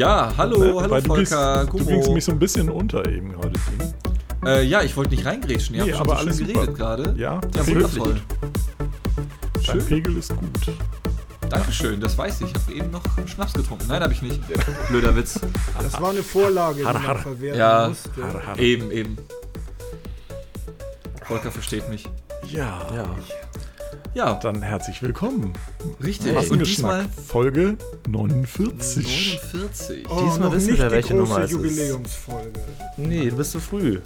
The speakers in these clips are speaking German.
Ja, hallo, hallo Weil du, Volker, du Gummo. gingst mich so ein bisschen unter eben gerade. Äh, ja, ich wollte nicht reingrätschen, ihr Nee, habt schon aber so alles schön geredet gerade. Ja, Ja, wundervoll. ist gut. Dein Schön. Pegel ist gut. Dankeschön, das weiß ich. Ich habe eben noch Schnaps getrunken. Nein, habe ich nicht. Blöder Witz. Das war eine Vorlage, die man verwerten Ja. musste. Har, har. Eben, eben. Volker versteht mich. Ja, Ja. Ja, dann herzlich willkommen. richtig. Und diesmal Folge 49. 49. Oh, Diesmal wissen wir, welche große Nummer es ist. Jubiläumsfolge. Nee, du bist zu früh.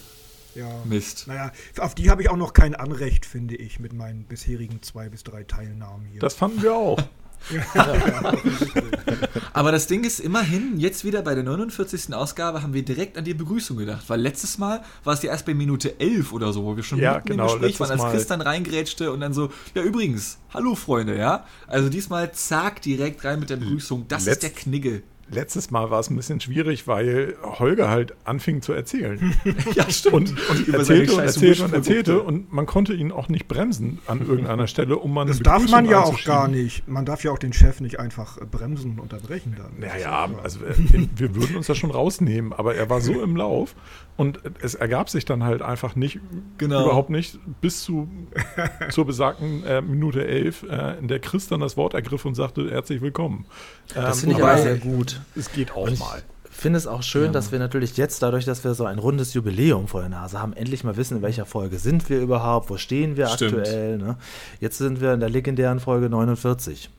Ja. Mist. Naja, auf die habe ich auch noch kein Anrecht, finde ich, mit meinen bisherigen zwei bis drei Teilnahmen hier. Das fanden wir auch. Aber das Ding ist immerhin, jetzt wieder bei der 49. Ausgabe haben wir direkt an die Begrüßung gedacht. Weil letztes Mal war es ja erst bei Minute 11 oder so, wo wir schon Ja, mitten genau, im Gespräch waren, als. Chris dann reingrätschte und dann so, ja übrigens, hallo Freunde, ja. Also diesmal zack, direkt rein mit der Begrüßung. Das Letz- ist der Knigge. Letztes Mal war es ein bisschen schwierig, weil Holger halt anfing zu erzählen. Ja, stimmt. Und, und erzählte und erzählte und erzählte und man konnte ihn auch nicht bremsen an irgendeiner Stelle, um eine das darf man ja auch gar nicht. Man darf ja auch den Chef nicht einfach äh, bremsen und unterbrechen dann. Naja, also äh, wir würden uns das schon rausnehmen, aber er war so im Lauf und es ergab sich dann halt einfach nicht, Genau. überhaupt nicht, bis zu, zur besagten äh, Minute 11, äh, in der Chris dann das Wort ergriff und sagte, herzlich willkommen. Das Ähm, finde ich aber- sehr gut. Es geht auch Und ich mal. finde es auch schön, dass wir natürlich jetzt, dadurch, dass wir so ein rundes Jubiläum vor der Nase haben, endlich mal wissen, in welcher Folge sind wir überhaupt, wo stehen wir Stimmt. aktuell. Ne? Jetzt sind wir in der legendären Folge 49.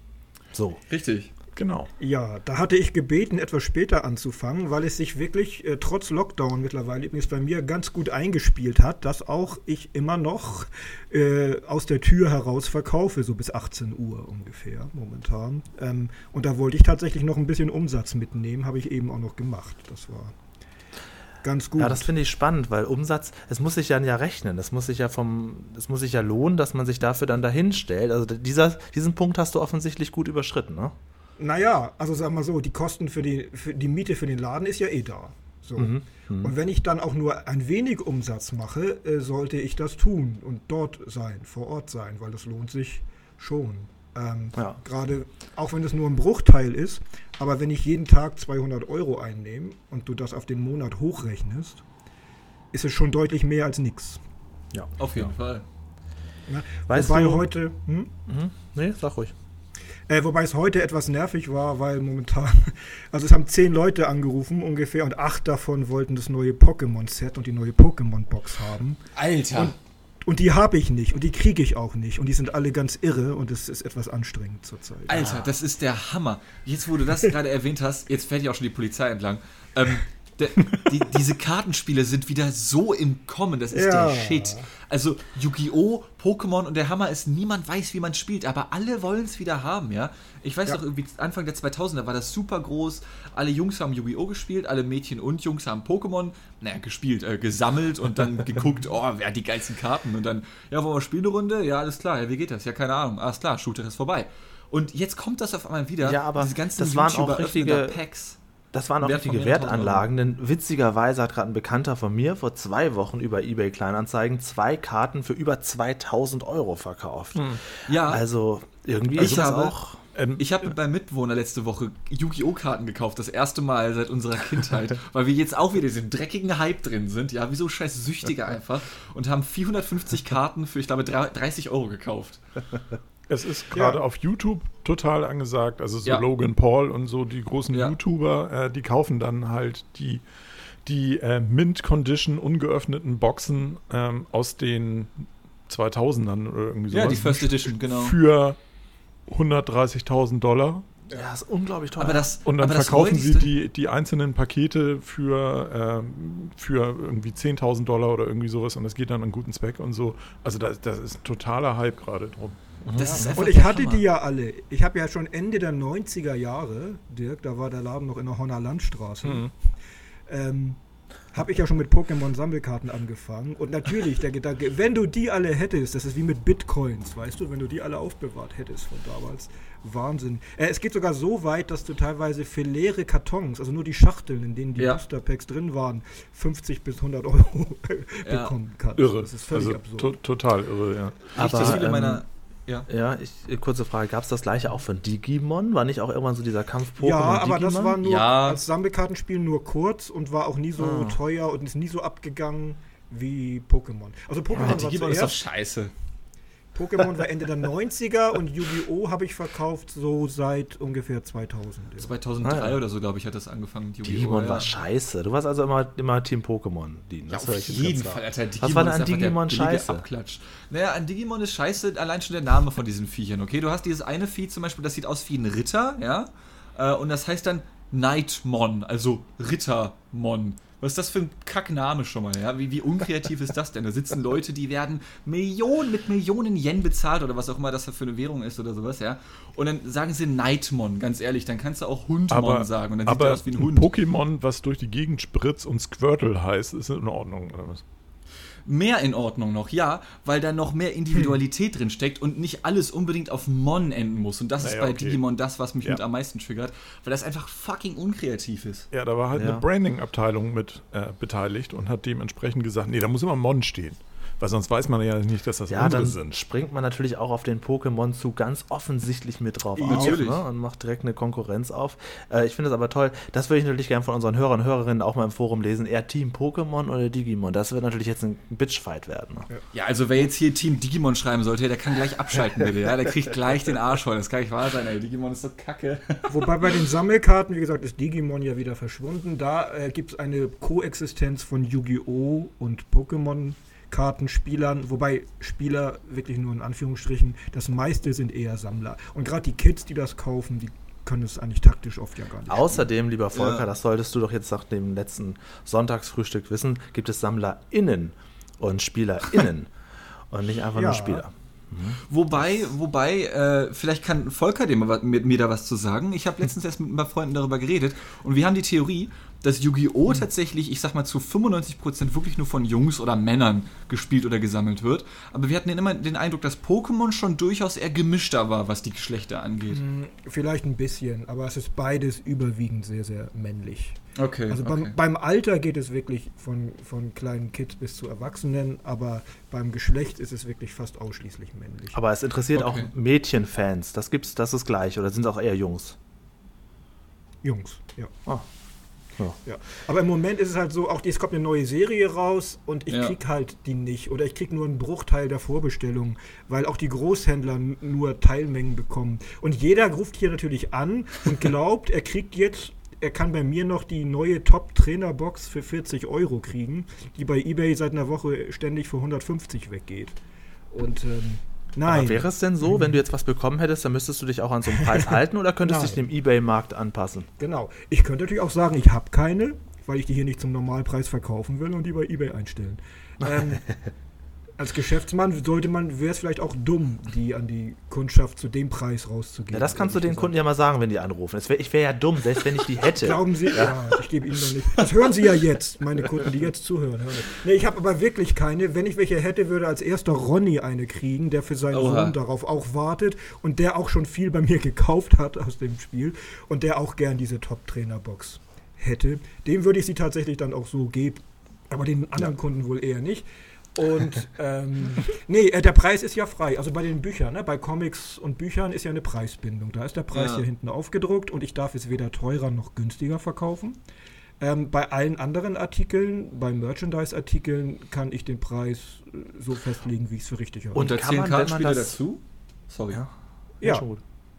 So. Richtig. Genau. Ja, da hatte ich gebeten, etwas später anzufangen, weil es sich wirklich äh, trotz Lockdown mittlerweile übrigens bei mir ganz gut eingespielt hat, dass auch ich immer noch äh, aus der Tür heraus verkaufe, so bis 18 Uhr ungefähr momentan. Ähm, und da wollte ich tatsächlich noch ein bisschen Umsatz mitnehmen, habe ich eben auch noch gemacht. Das war ganz gut. Ja, das finde ich spannend, weil Umsatz, es muss sich dann ja rechnen. Es muss sich ja vom, es muss sich ja lohnen, dass man sich dafür dann dahin stellt. Also dieser, diesen Punkt hast du offensichtlich gut überschritten, ne? Naja, also sag mal so, die Kosten für die, für die Miete für den Laden ist ja eh da. So. Mhm, Und wenn ich dann auch nur ein wenig Umsatz mache, äh, sollte ich das tun und dort sein, vor Ort sein, weil das lohnt sich schon. Ähm, Ja. Gerade auch wenn es nur ein Bruchteil ist, aber wenn ich jeden Tag 200 Euro einnehme und du das auf den Monat hochrechnest, ist es schon deutlich mehr als nichts. Ja. Auf jeden Fall. Ne? Weißt Wobei du- heute, hm? Mhm. Nee, sag ruhig. Äh, wobei es heute etwas nervig war, weil momentan, also es haben zehn Leute angerufen ungefähr und acht davon wollten das neue Pokémon-Set und die neue Pokémon-Box haben. Alter. Und die habe ich nicht und die kriege ich auch nicht und die sind alle ganz irre und es ist etwas anstrengend zurzeit. Alter, das ist der Hammer. Jetzt, wo du das gerade erwähnt hast, jetzt fährt ja auch schon die Polizei entlang. Ähm, der, die, diese Kartenspiele sind wieder so im Kommen, das ist Ja. der Shit. Also Yu-Gi-Oh!, Pokémon und der Hammer ist, niemand weiß, wie man spielt, aber alle wollen es wieder haben, ja. Ich weiß Ja. noch, irgendwie Anfang der 2000er war das super groß. Alle Jungs haben Yu-Gi-Oh! gespielt, alle Mädchen und Jungs haben Pokémon, naja, gespielt, äh, gesammelt und dann geguckt, oh, wer hat die geilsten Karten? Und dann, ja, wollen wir spielen eine Runde? Ja, alles klar, ja, wie geht das? Ja, keine Ahnung, alles klar, Shooter ist vorbei. Und jetzt kommt das auf einmal wieder. Ja, aber diese ganzen das waren auch YouTuber richtige- Packs. Das waren auch richtige Wertanlagen, denn witzigerweise hat gerade ein Bekannter von mir vor zwei Wochen über eBay Kleinanzeigen zwei Karten für über 2000 Euro verkauft. Ja, Also irgendwie Ich ist das auch. Ähm, Ich habe mit meinem Mitbewohner letzte Woche Yu-Gi-Oh! Karten gekauft, das erste Mal seit unserer Kindheit, weil wir jetzt auch wieder in diesem dreckigen Hype drin sind, ja, wie so scheiß Süchtige einfach, und haben 450 Karten für, ich glaube, 30 Euro gekauft. Es ist gerade Ja. auf YouTube total angesagt. Also so Ja. Logan Paul und so die großen Ja. YouTuber, äh, die kaufen dann halt die, die äh, Mint-Condition ungeöffneten Boxen ähm, aus den 2000ern oder irgendwie sowas. Ja, die First Edition, genau. Für 130.000 Dollar. Ja, ist unglaublich teuer. Aber das, Und dann aber das verkaufen sie die, die einzelnen Pakete für, ähm, für irgendwie 10.000 Dollar oder irgendwie sowas und das geht dann an guten Zweck und so. Also das, das ist ein totaler Hype gerade drum. Das ist einfach Und ich hatte Hammer. die ja alle. Ich habe ja schon Ende der 90er Jahre, Dirk, da war der Laden noch in der Horner Landstraße, Mhm. ähm, habe ich ja schon mit Pokémon-Sammelkarten angefangen. Und natürlich, der Gedanke, wenn du die alle hättest, das ist wie mit Bitcoins, weißt du, wenn du die alle aufbewahrt hättest von damals. Wahnsinn. Äh, es geht sogar so weit, dass du teilweise für leere Kartons, also nur die Schachteln, in denen die Ja. Booster Packs drin waren, 50 bis 100 Euro Ja. bekommen kannst. Irre. Das ist völlig also absurd. to total irre, ja. Aber, viele ähm, meiner Ja. Ja, ich, äh, kurze Frage, gab es das gleiche auch von Digimon? War nicht auch irgendwann so dieser Kampf Pokémon Ja, aber das Digimon? war nur Ja. als Sammelkartenspiel nur kurz und war auch nie so Ah. teuer und ist nie so abgegangen wie Pokémon. Also Pokémon war Digimon ist doch zuerst, scheiße. Pokémon war Ende der 90er und Yu-Gi-Oh! habe ich verkauft so seit ungefähr 2000. Ja. 2003 Ah, ja. oder so, glaube ich, hat das angefangen. Yu-Gi-Oh! Digimon ja. war scheiße. Du warst also immer, immer Team Pokémon. Dean. Ja, Das auf jeden Fall. Alter. Digimon Was war denn ist an Digimon scheiße? Abklatsch. Naja, an Digimon ist scheiße allein schon der Name von diesen Viechern, okay? Du hast dieses eine Vieh zum Beispiel, das sieht aus wie ein Ritter, ja? Äh, Und das heißt dann Nightmon, also Rittermon. Was ist das für ein Kackname schon mal, ja? Wie, wie unkreativ ist das denn? Da sitzen Leute, die werden Millionen mit Millionen Yen bezahlt oder was auch immer das für eine Währung ist oder sowas, ja? Und dann sagen sie Nightmon, ganz ehrlich, dann kannst du auch Hundmon Aber, sagen und dann sieht aber er aus wie ein ein Hund. Pokémon, was durch die Gegend spritzt und Squirtle heißt, ist in Ordnung. Oder was? Mehr in Ordnung noch, ja, weil da noch mehr Individualität drin steckt und nicht alles unbedingt auf Mon enden muss. Und das ist Naja, bei okay. Digimon das, was mich Ja. mit am meisten triggert, weil das einfach fucking unkreativ ist. Ja, da war halt Ja. eine Branding-Abteilung mit äh, beteiligt und hat dementsprechend gesagt, nee, da muss immer Mon stehen. Weil sonst weiß man ja nicht, dass das Ja, unsere dann sind. springt man natürlich auch auf den Pokémon-Zug ganz offensichtlich mit drauf Natürlich. auf ne? und macht direkt eine Konkurrenz auf. Äh, ich finde das aber toll. Das würde ich natürlich gerne von unseren Hörern und Hörerinnen auch mal im Forum lesen. Eher Team Pokémon oder Digimon? Das wird natürlich jetzt ein Bitchfight werden. Ne? Ja, also wer jetzt hier Team Digimon schreiben sollte, der kann gleich abschalten, bitte. Ja, der kriegt gleich den Arsch voll. Das kann nicht wahr sein, ey. Digimon ist so kacke. Wobei bei den Sammelkarten, wie gesagt, ist Digimon ja wieder verschwunden. Da äh, gibt es eine Koexistenz von Yu-Gi-Oh! und Pokémon-Kartenspielern, wobei Spieler wirklich nur in Anführungsstrichen, das meiste sind eher Sammler. Und gerade die Kids, die das kaufen, die können es eigentlich taktisch oft ja gar nicht. Außerdem, lieber Volker, Ja. das solltest du doch jetzt nach dem letzten Sonntagsfrühstück wissen, gibt es SammlerInnen und SpielerInnen und nicht einfach Ja. nur Spieler. Wobei, wobei, äh, vielleicht kann Volker dem mit mir da was zu sagen. Ich habe letztens erst mit ein paar Freunden darüber geredet und wir haben die Theorie, dass Yu-Gi-Oh! tatsächlich, ich sag mal, zu 95% wirklich nur von Jungs oder Männern gespielt oder gesammelt wird. Aber wir hatten immer den Eindruck, dass Pokémon schon durchaus eher gemischter war, was die Geschlechter angeht. Hm, Vielleicht ein bisschen, aber es ist beides überwiegend sehr, sehr männlich. Okay. Also beim, okay. beim Alter geht es wirklich von, von kleinen Kids bis zu Erwachsenen, aber beim Geschlecht ist es wirklich fast ausschließlich männlich. Aber es interessiert Okay. auch Mädchenfans. Das gibt's, das ist gleich. Oder sind es auch eher Jungs? Jungs, ja. Ah. Ja. ja. Aber im Moment ist es halt so, auch es kommt eine neue Serie raus und ich Ja. krieg halt die nicht. Oder ich krieg nur einen Bruchteil der Vorbestellung, weil auch die Großhändler nur Teilmengen bekommen. Und jeder ruft hier natürlich an und glaubt, er kriegt jetzt, er kann bei mir noch die neue Top-Trainer-Box für 40 Euro kriegen, die bei Ebay seit einer Woche ständig für 150 weggeht. Und ähm, nein. Aber wäre es denn so, wenn du jetzt was bekommen hättest, dann müsstest du dich auch an so einen Preis halten oder könntest du dich dem Ebay-Markt anpassen? Genau. Ich könnte natürlich auch sagen, ich habe keine, weil ich die hier nicht zum Normalpreis verkaufen will und die bei eBay einstellen. Ähm, als Geschäftsmann sollte man, wäre es vielleicht auch dumm, die an die Kundschaft zu dem Preis rauszugeben. Ja, das kannst du den Kunden ja mal sagen, wenn die anrufen. Es wär, ich wäre ja dumm, selbst wenn ich die hätte. Glauben Sie? Ja, ich gebe Ihnen noch nicht. Das hören Sie ja jetzt, meine Kunden, die jetzt zuhören. Hören. Nee, ich habe aber wirklich keine. Wenn ich welche hätte, würde als erster Ronny eine kriegen, der für seinen Oha. Sohn darauf auch wartet und der auch schon viel bei mir gekauft hat aus dem Spiel und der auch gern diese Top-Trainer-Box hätte. Dem würde ich sie tatsächlich dann auch so geben. Aber den anderen Kunden wohl eher nicht. Und ähm, nee, äh, der Preis ist ja frei. Also bei den Büchern, ne? bei Comics und Büchern ist ja eine Preisbindung. Da ist der Preis Ja. hier hinten aufgedruckt und ich darf es weder teurer noch günstiger verkaufen. Ähm, bei allen anderen Artikeln, bei Merchandise-Artikeln, kann ich den Preis äh, so festlegen, wie ich es für richtig halte. Und da kann zählen Kartenspiele dazu? Sorry. Ja. ja.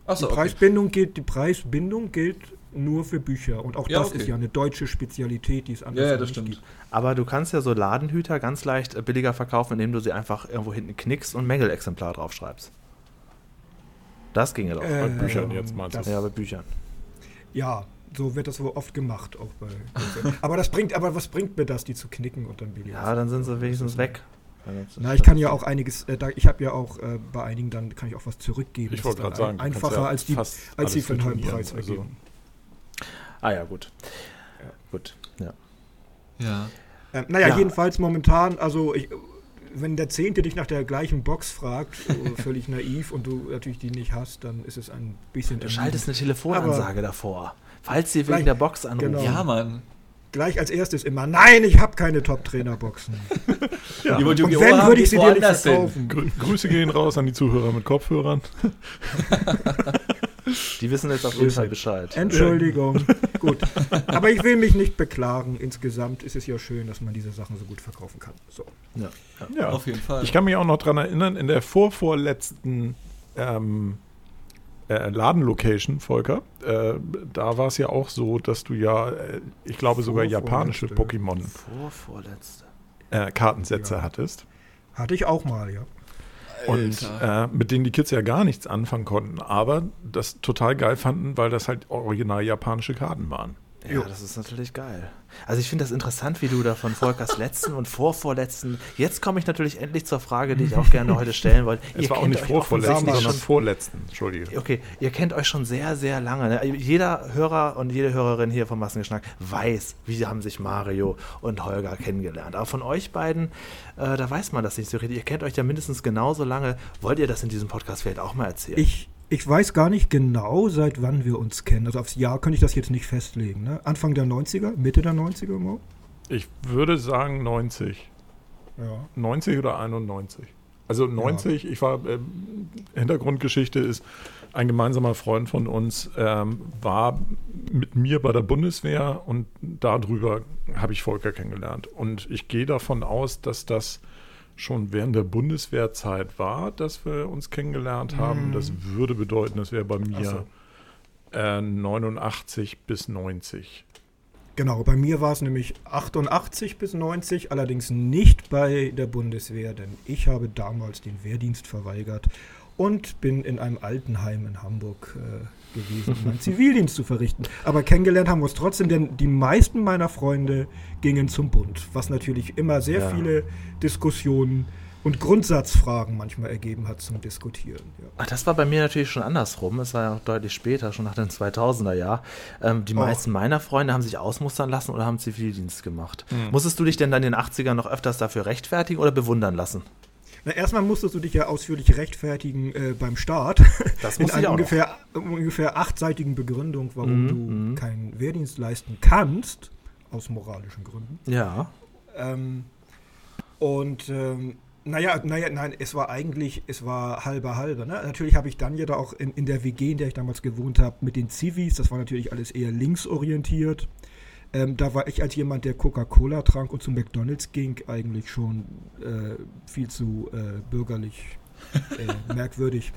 Achso, die, Preisbindung gilt, die Preisbindung gilt nur für Bücher. Und auch Ja, das okay. ist ja eine deutsche Spezialität, die es anders Ja, ja, nicht stimmt. gibt. Aber du kannst ja so Ladenhüter ganz leicht äh, billiger verkaufen, indem du sie einfach irgendwo hinten knickst und Mängelexemplar draufschreibst. Das ginge doch. Äh, Bei Büchern jetzt meinst du? ja, bei Büchern. Ja, so wird das wohl oft gemacht. Auch bei, aber das bringt, aber was bringt mir das, die zu knicken und dann billiger? Ja, dann sind sie wenigstens weg. Na, ich kann ja auch einiges, äh, da, ich habe ja auch äh, bei einigen, dann kann ich auch was zurückgeben. Ich Das wollte ist gerade sagen, kannst einfacher ja als die, als sie alles für einen halben Preis also- weggeben. Ah ja, gut. Gut. Ja. Ja. Ähm, naja, Ja. jedenfalls momentan, also ich, wenn der Zehnte dich nach der gleichen Box fragt, völlig naiv, und du natürlich die nicht hast, dann ist es ein bisschen... Du schaltest eine Telefonansage davor. Falls sie wegen der Box anrufen. genau. Ja, Mann. gleich als erstes immer, nein, ich habe keine Top-Trainer-Boxen. Ja. Und wenn, würde ich sie dir nicht verkaufen. Grü Grüße gehen raus an die Zuhörer mit Kopfhörern. Die wissen jetzt auf jeden Fall Bescheid. Entschuldigung. Gut. Aber ich will mich nicht beklagen. Insgesamt ist es ja schön, dass man diese Sachen so gut verkaufen kann. So. Ja. Ja. Auf jeden Fall. Ich kann mich auch noch dran erinnern, in der vorvorletzten ähm, äh, Ladenlocation, Volker, äh, da war es ja auch so, dass du ja, äh, ich glaube sogar japanische Vorvorletzte. Vorvorletzte. Pokémon-Kartensätze Ja. hattest. Hatte ich auch mal, ja. Und äh, mit denen die Kids ja gar nichts anfangen konnten, aber das total geil fanden, weil das halt original japanische Karten waren. Ja, das ist natürlich geil. Also ich finde das interessant, wie du da von Volkers letzten und vorvorletzten. Jetzt komme ich natürlich endlich zur Frage, die ich auch gerne heute stellen wollte. Es Ihr war auch kennt nicht euch vorvorletzten, sondern schon- vorletzten. Entschuldige. Okay, ihr kennt euch schon sehr, sehr lange. Ne? Jeder Hörer und jede Hörerin hier vom Massengeschnack weiß, wie haben sich Mario und Holger kennengelernt. Aber von euch beiden, äh, da weiß man das nicht so richtig. Ihr kennt euch ja mindestens genauso lange. Wollt ihr das in diesem Podcast vielleicht auch mal erzählen? Ich, ich weiß gar nicht genau, seit wann wir uns kennen. Also aufs Jahr könnte ich das jetzt nicht festlegen. Ne? Anfang der 90er? Mitte der 90er Mo? Ich würde sagen 90. Ja. 90 oder 91. Also 90, ich war, ähm, Hintergrundgeschichte ist, ein gemeinsamer Freund von uns ähm, war mit mir bei der Bundeswehr und darüber habe ich Volker kennengelernt. Und ich gehe davon aus, dass das schon während der Bundeswehrzeit war, dass wir uns kennengelernt haben. Das würde bedeuten, das wäre bei mir so. äh, 89 bis 90. Genau, bei mir war es nämlich 88 bis 90, allerdings nicht bei der Bundeswehr, denn ich habe damals den Wehrdienst verweigert und bin in einem Altenheim in Hamburg äh, gewesen, um meinen Zivildienst zu verrichten. Aber kennengelernt haben wir uns trotzdem, denn die meisten meiner Freunde gingen zum Bund, was natürlich immer sehr Ja. viele Diskussionen und Grundsatzfragen manchmal ergeben hat zum Diskutieren. Ja. Ach, das war bei mir natürlich schon andersrum. Es war ja auch deutlich später, schon nach dem 2000er Jahr. Ähm, die Oh. meisten meiner Freunde haben sich ausmustern lassen oder haben Zivildienst gemacht. Hm. Musstest du dich denn dann in den 80ern noch öfters dafür rechtfertigen oder bewundern lassen? Na, erstmal musstest du dich ja ausführlich rechtfertigen äh, beim Start. Das in einer ungefähr, ungefähr achtseitigen Begründung, warum Mhm, du mhm. keinen Wehrdienst leisten kannst, aus moralischen Gründen. Ja. Ähm, und ähm, naja, naja, nein, es war eigentlich, es war halber halber. Ne? Natürlich habe ich dann ja da auch in, in der WG, in der ich damals gewohnt habe, mit den Zivis, das war natürlich alles eher linksorientiert. Ähm, da war ich als jemand, der Coca-Cola trank und zu McDonalds ging, eigentlich schon äh, viel zu äh, bürgerlich äh, merkwürdig.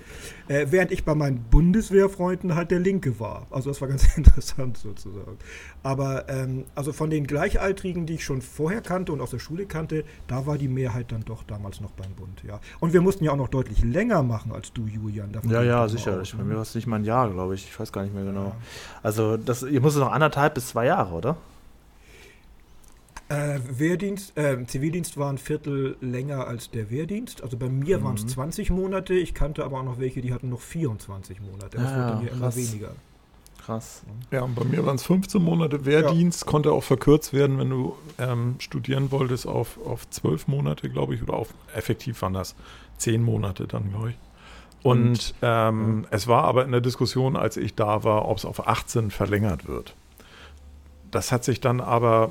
Äh, während ich bei meinen Bundeswehrfreunden halt der Linke war. Also das war ganz interessant sozusagen. Aber ähm, also von den Gleichaltrigen, die ich schon vorher kannte und aus der Schule kannte, da war die Mehrheit dann doch damals noch beim Bund, ja. Und wir mussten ja auch noch deutlich länger machen als du, Julian. Davon Ja, ja, sicher. Ich, bei ne? mir war es nicht mal ein Jahr, glaube ich. Ich weiß gar nicht mehr genau. Also, das, ihr musstet noch anderthalb bis zwei Jahre, oder? Äh, Wehrdienst, äh, Zivildienst war ein Viertel länger als der Wehrdienst. Also bei mir waren es Mhm. 20 Monate. Ich kannte aber auch noch welche, die hatten noch 24 Monate. Das Ja, wurde ja, bei mir immer krass. weniger. Krass. Ja, und bei mir waren es 15 Monate Wehrdienst, konnte auch verkürzt werden, wenn du ähm, studieren wolltest, auf, auf 12 Monate, glaube ich, oder auf effektiv waren das 10 Monate dann, glaube ich. Und ähm, es war aber in der Diskussion, als ich da war, ob es auf 18 verlängert wird. Das hat sich dann aber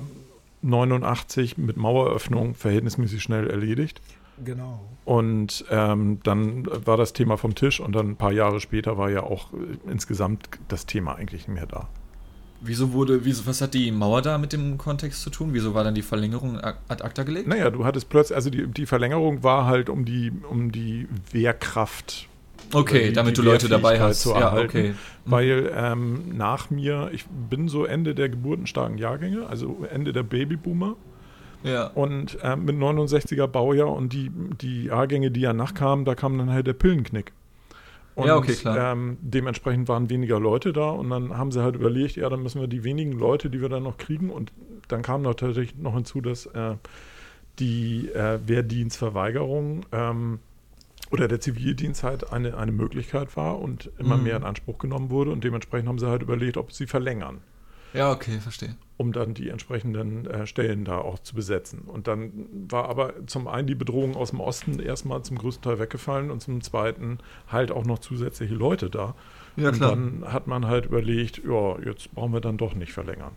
89 mit Maueröffnung verhältnismäßig schnell erledigt. Genau. Und ähm, dann war das Thema vom Tisch und dann ein paar Jahre später war ja auch äh, insgesamt das Thema eigentlich nicht mehr da. Wieso wurde, wieso, was hat die Mauer da mit dem Kontext zu tun? Wieso war dann die Verlängerung ad ad acta gelegt? Naja, du hattest plötzlich, also die, die Verlängerung war halt um die, um die Wehrkraft, Okay, die- damit die du Leute dabei hast. zu Ja, erhalten. okay. weil ähm, nach mir, ich bin so Ende der geburtenstarken Jahrgänge, also Ende der Babyboomer Ja. und ähm, mit 69er Baujahr und die, die Jahrgänge, die ja nachkamen, da kam dann halt der Pillenknick. Und, Ja, okay, klar. Ähm, dementsprechend waren weniger Leute da und dann haben sie halt überlegt, ja, dann müssen wir die wenigen Leute, die wir dann noch kriegen und dann kam noch tatsächlich noch hinzu, dass äh, die äh, Wehrdienstverweigerung ähm, oder der Zivildienst halt eine, eine Möglichkeit war und immer Mhm. mehr in Anspruch genommen wurde und dementsprechend haben sie halt überlegt, ob sie verlängern Ja, okay, verstehe. um dann die entsprechenden äh, Stellen da auch zu besetzen. Und dann war aber zum einen die Bedrohung aus dem Osten erstmal zum größten Teil weggefallen und zum zweiten halt auch noch zusätzliche Leute da. Ja, und klar. dann hat man halt überlegt, ja, jetzt brauchen wir dann doch nicht verlängern.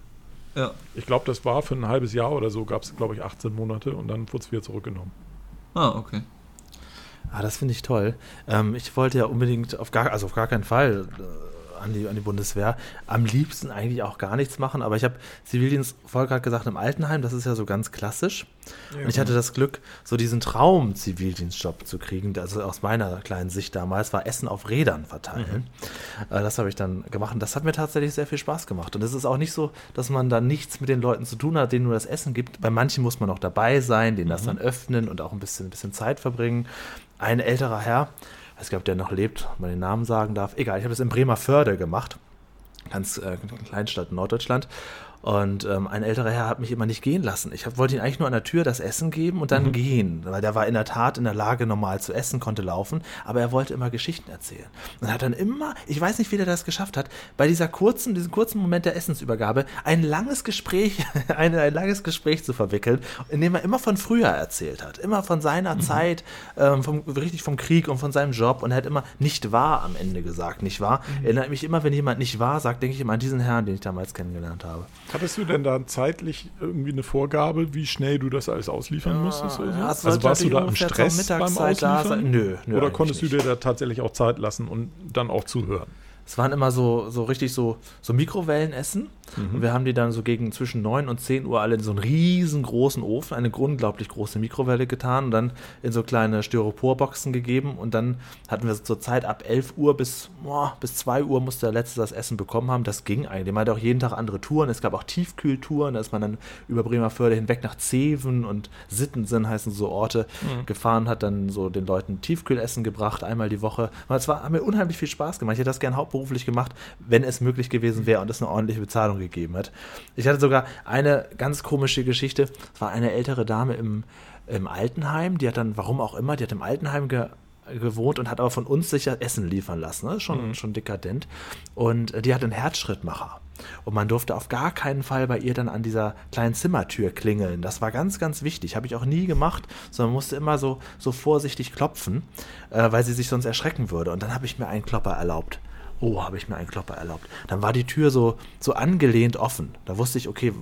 Ja. Ich glaube, das war für ein halbes Jahr oder so, gab es, glaube ich, 18 Monate und dann wurde es wieder zurückgenommen. Ah, okay. Ah, das finde ich toll. Ähm, ich wollte ja unbedingt auf gar, also auf gar keinen Fall äh, an, die, an die Bundeswehr. Am liebsten eigentlich auch gar nichts machen, aber ich habe Zivildienst, Volker hat gesagt, im Altenheim, das ist ja so ganz klassisch. Ja, und ich hatte das Glück, so diesen Traum-Zivildienstjob zu kriegen. Also aus meiner kleinen Sicht damals war Essen auf Rädern verteilen. Äh, das habe ich dann gemacht und das hat mir tatsächlich sehr viel Spaß gemacht. Und es ist auch nicht so, dass man da nichts mit den Leuten zu tun hat, denen nur das Essen gibt. Bei manchen muss man auch dabei sein, denen das dann öffnen und auch ein bisschen, ein bisschen Zeit verbringen. Ein älterer Herr, ich weiß gar nicht, ob der noch lebt, ob man den Namen sagen darf. Egal, ich habe das in Bremerförde gemacht. Ganz äh, Kleinstadt in Norddeutschland. Und ähm, ein älterer Herr hat mich immer nicht gehen lassen. Ich hab, wollte ihn eigentlich nur an der Tür das Essen geben und dann gehen, weil der war in der Tat in der Lage, normal zu essen, konnte laufen, aber er wollte immer Geschichten erzählen. Und hat dann immer, ich weiß nicht, wie der das geschafft hat, bei dieser kurzen, diesem kurzen Moment der Essensübergabe ein langes Gespräch, ein, ein langes Gespräch zu verwickeln, in dem er immer von früher erzählt hat, immer von seiner Zeit, ähm, vom, richtig vom Krieg und von seinem Job und er hat immer nicht wahr am Ende gesagt, nicht wahr? Erinnert mich immer, wenn jemand nicht wahr sagt, denke ich immer an diesen Herrn, den ich damals kennengelernt habe. Hattest du denn da zeitlich irgendwie eine Vorgabe, wie schnell du das alles ausliefern musstest? Oder so? Ja, also warst du da im Stress beim da Ausliefern? sein. Nö, nö, Oder konntest du dir da tatsächlich auch Zeit lassen und dann auch zuhören? Es waren immer so, so richtig so, so Mikrowellenessen. Und wir haben die dann so gegen zwischen 9 und 10 Uhr alle in so einen riesengroßen Ofen, eine unglaublich große Mikrowelle getan und dann in so kleine Styroporboxen gegeben. Und dann hatten wir zur Zeit ab 11 Uhr bis, boah, bis 2 Uhr musste der Letzte das Essen bekommen haben. Das ging eigentlich. Man hatte auch jeden Tag andere Touren. Es gab auch Tiefkühltouren. Da ist man dann über Bremerförde hinweg nach Zeven und Sittensen heißen so Orte gefahren, hat dann so den Leuten Tiefkühlessen gebracht, einmal die Woche. Und es war, hat mir unheimlich viel Spaß gemacht. Ich hätte das gern hauptberuflich gemacht, wenn es möglich gewesen wäre und es eine ordentliche Bezahlung gegeben hat. Ich hatte sogar eine ganz komische Geschichte. Es war eine ältere Dame im, im Altenheim, die hat dann, warum auch immer, die hat im Altenheim ge, gewohnt und hat aber von uns sicher Essen liefern lassen. Ne? Schon, schon dekadent. Und äh, die hat einen Herzschrittmacher. Und man durfte auf gar keinen Fall bei ihr dann an dieser kleinen Zimmertür klingeln. Das war ganz, ganz wichtig. Habe ich auch nie gemacht, sondern musste immer so, so vorsichtig klopfen, äh, weil sie sich sonst erschrecken würde. Und dann habe ich mir einen Klopper erlaubt. Oh, habe ich mir einen Klopper erlaubt. Dann war die Tür so, so angelehnt offen. Da wusste ich, okay,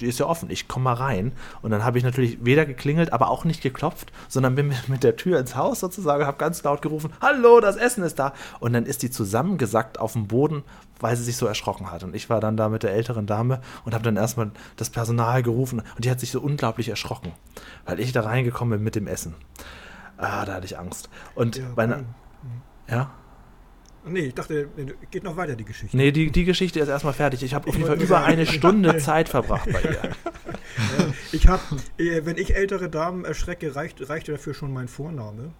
die ist ja offen, ich komme mal rein. Und dann habe ich natürlich weder geklingelt, aber auch nicht geklopft, sondern bin mit, mit der Tür ins Haus sozusagen, habe ganz laut gerufen, hallo, das Essen ist da. Und dann ist die zusammengesackt auf dem Boden, weil sie sich so erschrocken hat. Und ich war dann da mit der älteren Dame und habe dann erstmal das Personal gerufen und die hat sich so unglaublich erschrocken, weil ich da reingekommen bin mit dem Essen. Ah, da hatte ich Angst. Und Ja, bei einer, Mann. ja, Nee, ich dachte, geht noch weiter die Geschichte. nee, die, die Geschichte ist erstmal fertig. Ich habe auf jeden Fall über eine Stunde Zeit verbracht bei ihr. Ich habe, äh, wenn ich ältere Damen erschrecke, reicht, reichte dafür schon mein Vorname.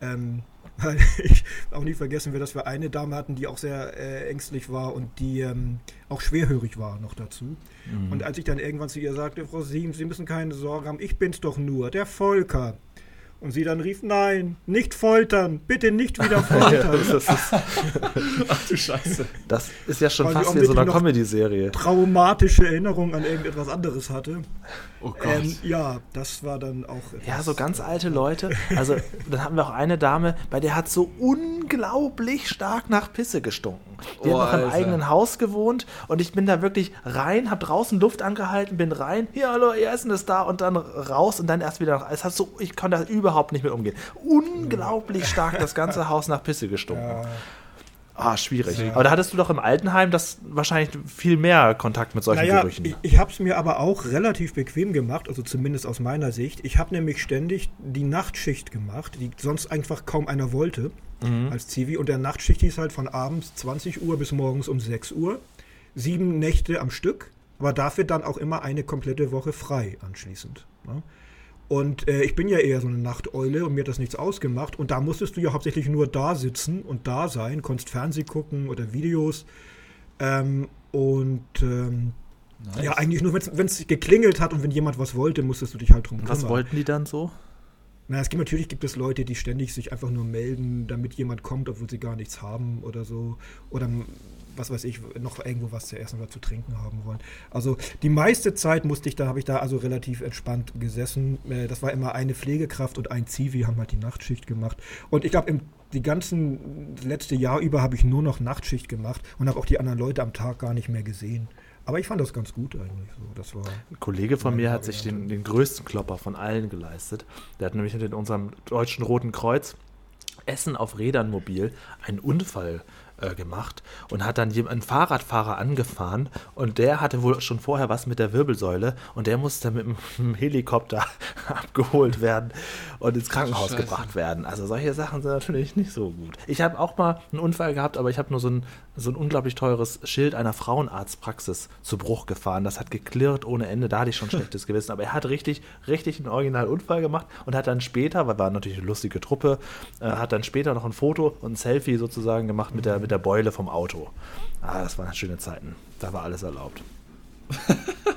Ähm, weil ich auch nie vergessen will, dass wir eine Dame hatten, die auch sehr äh, ängstlich war und die ähm, auch schwerhörig war noch dazu. Mhm. Und als ich dann irgendwann zu ihr sagte, Frau Siems, Sie müssen keine Sorge haben, ich bin's doch nur, der Volker. Und sie dann rief, nein, nicht foltern, bitte nicht wieder foltern. das, ist, Ach du Scheiße. das ist ja schon Weil fast wie in so einer noch- Comedy-Serie. Traumatische Erinnerung an irgendetwas anderes hatte. Oh Gott. Ähm, ja, das war dann auch. Ja, so ganz äh, alte Leute. Also, dann haben wir auch eine Dame, bei der hat so unglaublich stark nach Pisse gestunken. Die Oh, hat noch im eigenen Haus gewohnt und ich bin da wirklich rein, hab draußen Luft angehalten, bin rein, hier, hallo, ihr Essen ist da und dann raus und dann erst wieder nach. Es hat so, ich konnte da überhaupt nicht mit umgehen. Unglaublich stark das ganze Haus nach Pisse gestunken. Ja, Ah, schwierig. Aber da hattest du doch im Altenheim das wahrscheinlich viel mehr Kontakt mit solchen Naja, Gerüchen. ich, ich habe es mir aber auch relativ bequem gemacht, also zumindest aus meiner Sicht. Ich habe nämlich ständig die Nachtschicht gemacht, die sonst einfach kaum einer wollte als Zivi. Und der Nachtschicht hieß halt von abends 20 Uhr bis morgens um 6 Uhr. Sieben Nächte am Stück, aber dafür dann auch immer eine komplette Woche frei anschließend. Ne? Und äh, ich bin ja eher so eine Nachteule und mir hat das nichts ausgemacht. Und da musstest du ja hauptsächlich nur da sitzen und da sein, konntest Fernsehen gucken oder Videos. Ähm, und ähm, Nice. ja, eigentlich nur, wenn es geklingelt hat und wenn jemand was wollte, musstest du dich halt drum kümmern. Was wollten die dann so? Na, es gibt natürlich gibt es Leute, die ständig sich einfach nur melden, damit jemand kommt, obwohl sie gar nichts haben oder so. Oder was weiß ich, noch irgendwo was zu essen oder zu trinken haben wollen. Also die meiste Zeit musste ich da, habe ich da also relativ entspannt gesessen. Äh, Das war immer eine Pflegekraft und ein Zivi haben halt die Nachtschicht gemacht. Und ich glaube, im die ganzen letzte Jahr über habe ich nur noch Nachtschicht gemacht und habe auch die anderen Leute am Tag gar nicht mehr gesehen. Aber ich fand das ganz gut eigentlich. So, das war Ein Kollege von mir hat sich den, den größten Klopper von allen geleistet. Der hat nämlich in unserem Deutschen Roten Kreuz Essen auf Rädern mobil einen Unfall äh, gemacht und hat dann einen Fahrradfahrer angefahren und der hatte wohl schon vorher was mit der Wirbelsäule und der musste mit dem Helikopter abgeholt werden und ins Krankenhaus Scheiße. gebracht werden. Also solche Sachen sind natürlich nicht so gut. Ich habe auch mal einen Unfall gehabt, aber ich habe nur so ein, so ein unglaublich teures Schild einer Frauenarztpraxis zu Bruch gefahren. Das hat geklirrt ohne Ende, da hatte ich schon schlechtes Gewissen. Aber er hat richtig, richtig einen Originalunfall gemacht und hat dann später, weil war natürlich eine lustige Truppe, äh, hat dann später noch ein Foto und ein Selfie sozusagen gemacht mit der, mit der Beule vom Auto. Ah, das waren schöne Zeiten. Da war alles erlaubt.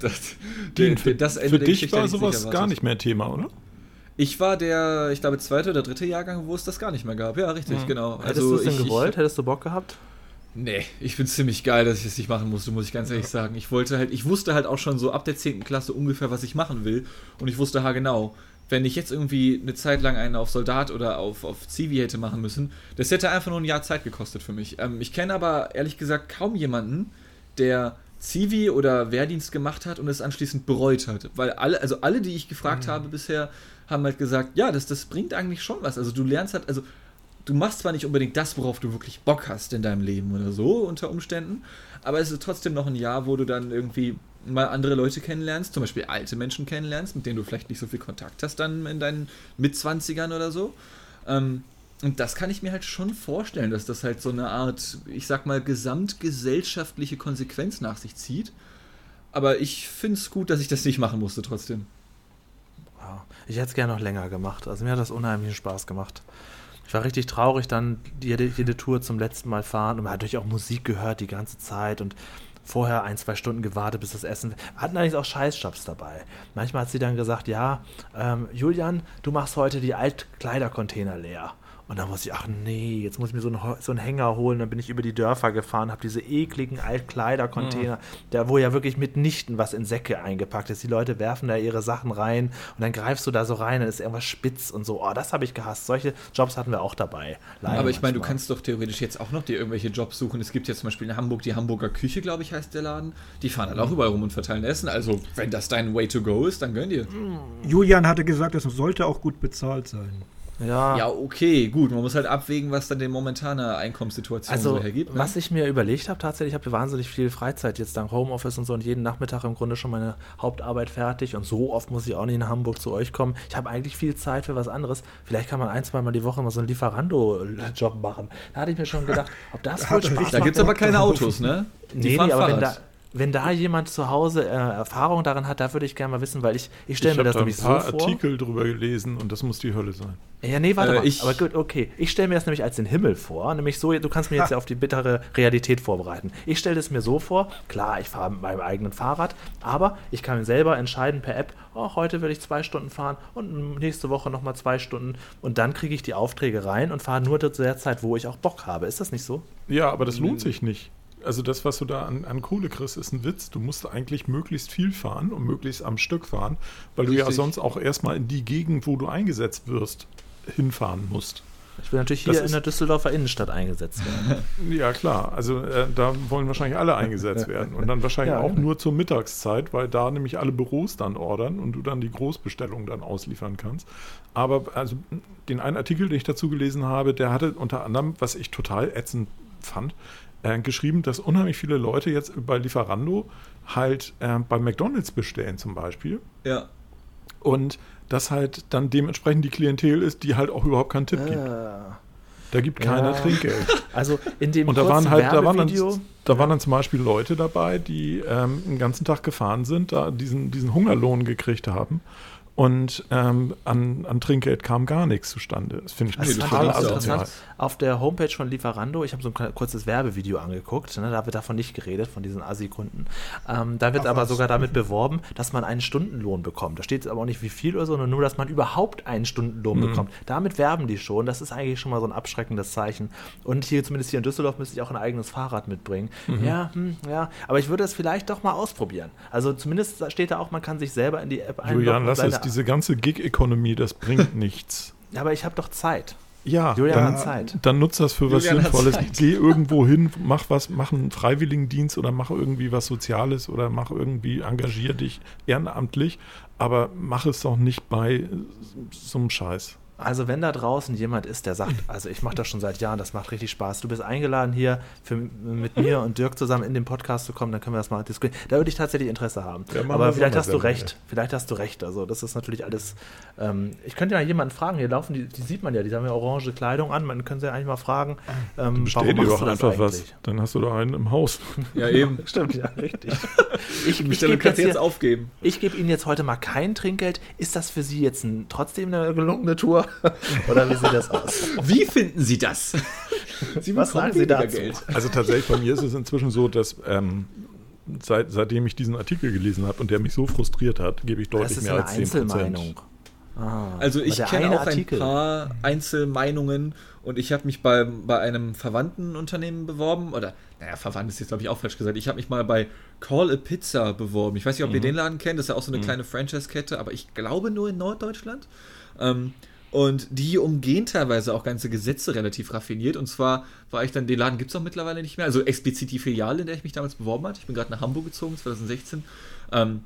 Das, Dean, für, das Ende für dich war sowas nicht gar nicht mehr Thema, oder? Ich war der, ich glaube, zweite oder dritte Jahrgang, wo es das gar nicht mehr gab. Ja, richtig, genau. Hättest du es denn ich- gewollt? Hättest du Bock gehabt? Nee, ich find's ziemlich geil, dass ich es nicht machen musste, muss ich ganz ehrlich sagen. Ich wollte halt, ich wusste halt auch schon so ab der 10. Klasse ungefähr, was ich machen will. Und ich wusste haargenau, wenn ich jetzt irgendwie eine Zeit lang einen auf Soldat oder auf, auf Zivi hätte machen müssen, das hätte einfach nur ein Jahr Zeit gekostet für mich. Ähm, ich kenne aber ehrlich gesagt kaum jemanden, der Zivi oder Wehrdienst gemacht hat und es anschließend bereut hat. Weil alle, also alle, die ich gefragt habe bisher, haben halt gesagt, ja, das, das bringt eigentlich schon was. Also du lernst halt, also du machst zwar nicht unbedingt das, worauf du wirklich Bock hast in deinem Leben oder so, unter Umständen, aber es ist trotzdem noch ein Jahr, wo du dann irgendwie mal andere Leute kennenlernst, zum Beispiel alte Menschen kennenlernst, mit denen du vielleicht nicht so viel Kontakt hast dann in deinen Mitzwanzigern oder so. Ähm, und das kann ich mir halt schon vorstellen, dass das halt so eine Art, ich sag mal, gesamtgesellschaftliche Konsequenz nach sich zieht. Aber ich finde es gut, dass ich das nicht machen musste trotzdem. Ja, ich hätte es gerne noch länger gemacht. Also mir hat das unheimlichen Spaß gemacht. Ich war richtig traurig, dann jede, jede Tour zum letzten Mal fahren und man hat natürlich auch Musik gehört die ganze Zeit und vorher ein, zwei Stunden gewartet, bis das Essen. Wir hatten eigentlich auch Scheißjobs dabei. Manchmal hat sie dann gesagt, ja, ähm, Julian, du machst heute die Altkleidercontainer leer. Und dann muss ich, ach nee, jetzt muss ich mir so einen, so einen Hänger holen. Dann bin ich über die Dörfer gefahren, habe diese ekligen Altkleidercontainer, da wo ja wirklich mitnichten was in Säcke eingepackt ist. Die Leute werfen da ihre Sachen rein und dann greifst du da so rein, dann ist irgendwas spitz und so. Oh, das habe ich gehasst. Solche Jobs hatten wir auch dabei. Leider Aber ich meine, du kannst doch theoretisch jetzt auch noch dir irgendwelche Jobs suchen. Es gibt jetzt zum Beispiel in Hamburg die Hamburger Küche, glaube ich, heißt der Laden. Die fahren halt auch überall rum und verteilen Essen. Also, wenn das dein Way to go ist, dann gönn dir. Julian hatte gesagt, es sollte auch gut bezahlt sein. Ja, Ja, okay, gut. Man muss halt abwägen, was dann die momentane Einkommenssituation Also, so hergibt. Ne? was ich mir überlegt habe, tatsächlich, ich habe wahnsinnig viel Freizeit jetzt dank Homeoffice und so und jeden Nachmittag im Grunde schon meine Hauptarbeit fertig und so oft muss ich auch nicht in Hamburg zu euch kommen. Ich habe eigentlich viel Zeit für was anderes. Vielleicht kann man ein, zwei Mal die Woche mal so einen Lieferando-Job machen. Da hatte ich mir schon gedacht, ob das Da wohl Spaß da gibt es aber keine. Autos, ne? Die Nee, nee, aber wenn da. Wenn da jemand zu Hause äh, Erfahrung daran hat, da würde ich gerne mal wissen, weil ich, ich stelle Ich mir habe das da ein nämlich so paar vor. Artikel drüber gelesen und das muss die Hölle sein. Ja, nee, warte Äh, mal. ich- aber gut, okay. Ich stelle mir das nämlich als den Himmel vor. Nämlich so, du kannst mir jetzt ja auf die bittere Realität vorbereiten. Ich stelle es mir so vor, klar, ich fahre mit meinem eigenen Fahrrad, aber ich kann selber entscheiden per App, oh, heute will ich zwei Stunden fahren und nächste Woche nochmal zwei Stunden. Und dann kriege ich die Aufträge rein und fahre nur zu der Zeit, wo ich auch Bock habe. Ist das nicht so? Ja, aber das lohnt sich nicht. Also das, was du da an, an Kohle kriegst, ist ein Witz. Du musst eigentlich möglichst viel fahren und möglichst am Stück fahren, weil du ja Richtig. sonst auch erstmal in die Gegend, wo du eingesetzt wirst, hinfahren musst. Ich will natürlich hier Das in der Düsseldorfer Innenstadt eingesetzt werden. Ja, klar. Also äh, da wollen wahrscheinlich alle eingesetzt werden. Und dann wahrscheinlich Ja, auch genau. nur zur Mittagszeit, weil da nämlich alle Büros dann ordern und du dann die Großbestellung dann ausliefern kannst. Aber also den einen Artikel, den ich dazu gelesen habe, der hatte unter anderem, was ich total ätzend fand, äh, geschrieben, dass unheimlich viele Leute jetzt bei Lieferando halt äh, bei McDonalds bestellen zum Beispiel. Ja. Und das halt dann dementsprechend die Klientel ist, die halt auch überhaupt keinen Tipp gibt. Äh, Da gibt keiner Ja. Trinkgeld. also in dem Und da waren halt, da waren, dann, da waren dann zum Beispiel Leute dabei, die ähm, den ganzen Tag gefahren sind, da diesen, diesen Hungerlohn gekriegt haben. Und ähm, an, an Trinkgeld kam gar nichts zustande. Das finde ich Also das auch interessant. Auf der Homepage von Lieferando, ich habe so ein kurzes Werbevideo angeguckt, ne, da wird davon nicht geredet, von diesen Assi-Kunden. Ähm, da wird Ach, aber was? sogar damit beworben, dass man einen Stundenlohn bekommt. Da steht aber auch nicht wie viel oder so, sondern nur, dass man überhaupt einen Stundenlohn Mhm. bekommt. Damit werben die schon. Das ist eigentlich schon mal so ein abschreckendes Zeichen. Und hier, zumindest hier in Düsseldorf, müsste ich auch ein eigenes Fahrrad mitbringen. Mhm. Ja, hm, ja. Aber ich würde es vielleicht doch mal ausprobieren. Also zumindest steht da auch, man kann sich selber in die App einloggen. Julian, lass es. Diese ganze Gig-Economy, das bringt nichts. Ja, aber ich habe doch Zeit. Ja, Julian dann, hat Zeit. dann nutzt das für was Julian Sinnvolles. Geh irgendwo hin, mach was, mach einen Freiwilligendienst oder mach irgendwie was Soziales oder mach irgendwie, engagier dich ehrenamtlich, aber mach es doch nicht bei so einem Scheiß. Also wenn da draußen jemand ist, der sagt, also ich mache das schon seit Jahren, das macht richtig Spaß. Du bist eingeladen hier für, mit mir und Dirk zusammen in den Podcast zu kommen, dann können wir das mal diskutieren. Da würde ich tatsächlich Interesse haben. Ja, Aber vielleicht hast du recht. Vielleicht hast du recht. Also das ist natürlich alles. Ähm, ich könnte ja jemanden fragen. Hier laufen die, die sieht man ja. Die haben ja orange Kleidung an. Man könnte ja eigentlich mal fragen. Ähm, Bestell dir doch das einfach was. eigentlich? Dann hast du da einen im Haus. Ja, eben. Stimmt ja, richtig. Ich, ich Bestellung gebe kannst jetzt, jetzt aufgeben. ich gebe Ihnen jetzt heute mal kein Trinkgeld. Ist das für Sie jetzt ein, trotzdem eine gelungene Tour? Oder wie sieht das aus? Wie finden Sie das? Sie Was sagen Sie dazu? Also tatsächlich, bei mir ist es inzwischen so, dass ähm, seit, seitdem ich diesen Artikel gelesen habe und der mich so frustriert hat, gebe ich Das deutlich ist mehr eine als 10 Einzelmeinung. Ah, Also ich kenne eine auch ein Artikel. paar Einzelmeinungen und ich habe mich bei, bei einem verwandten Unternehmen beworben oder naja, verwandt ist jetzt glaube ich auch falsch gesagt. Ich habe mich mal bei Call a Pizza beworben. Ich weiß nicht, ob ihr den Laden kennt, das ist ja auch so eine kleine Franchise-Kette, aber ich glaube nur in Norddeutschland. Ähm, und die umgehen teilweise auch ganze Gesetze relativ raffiniert. Und zwar war ich dann, den Laden gibt es auch mittlerweile nicht mehr. Also explizit die Filiale, in der ich mich damals beworben hatte. Ich bin gerade nach Hamburg gezogen, 2016. Ähm,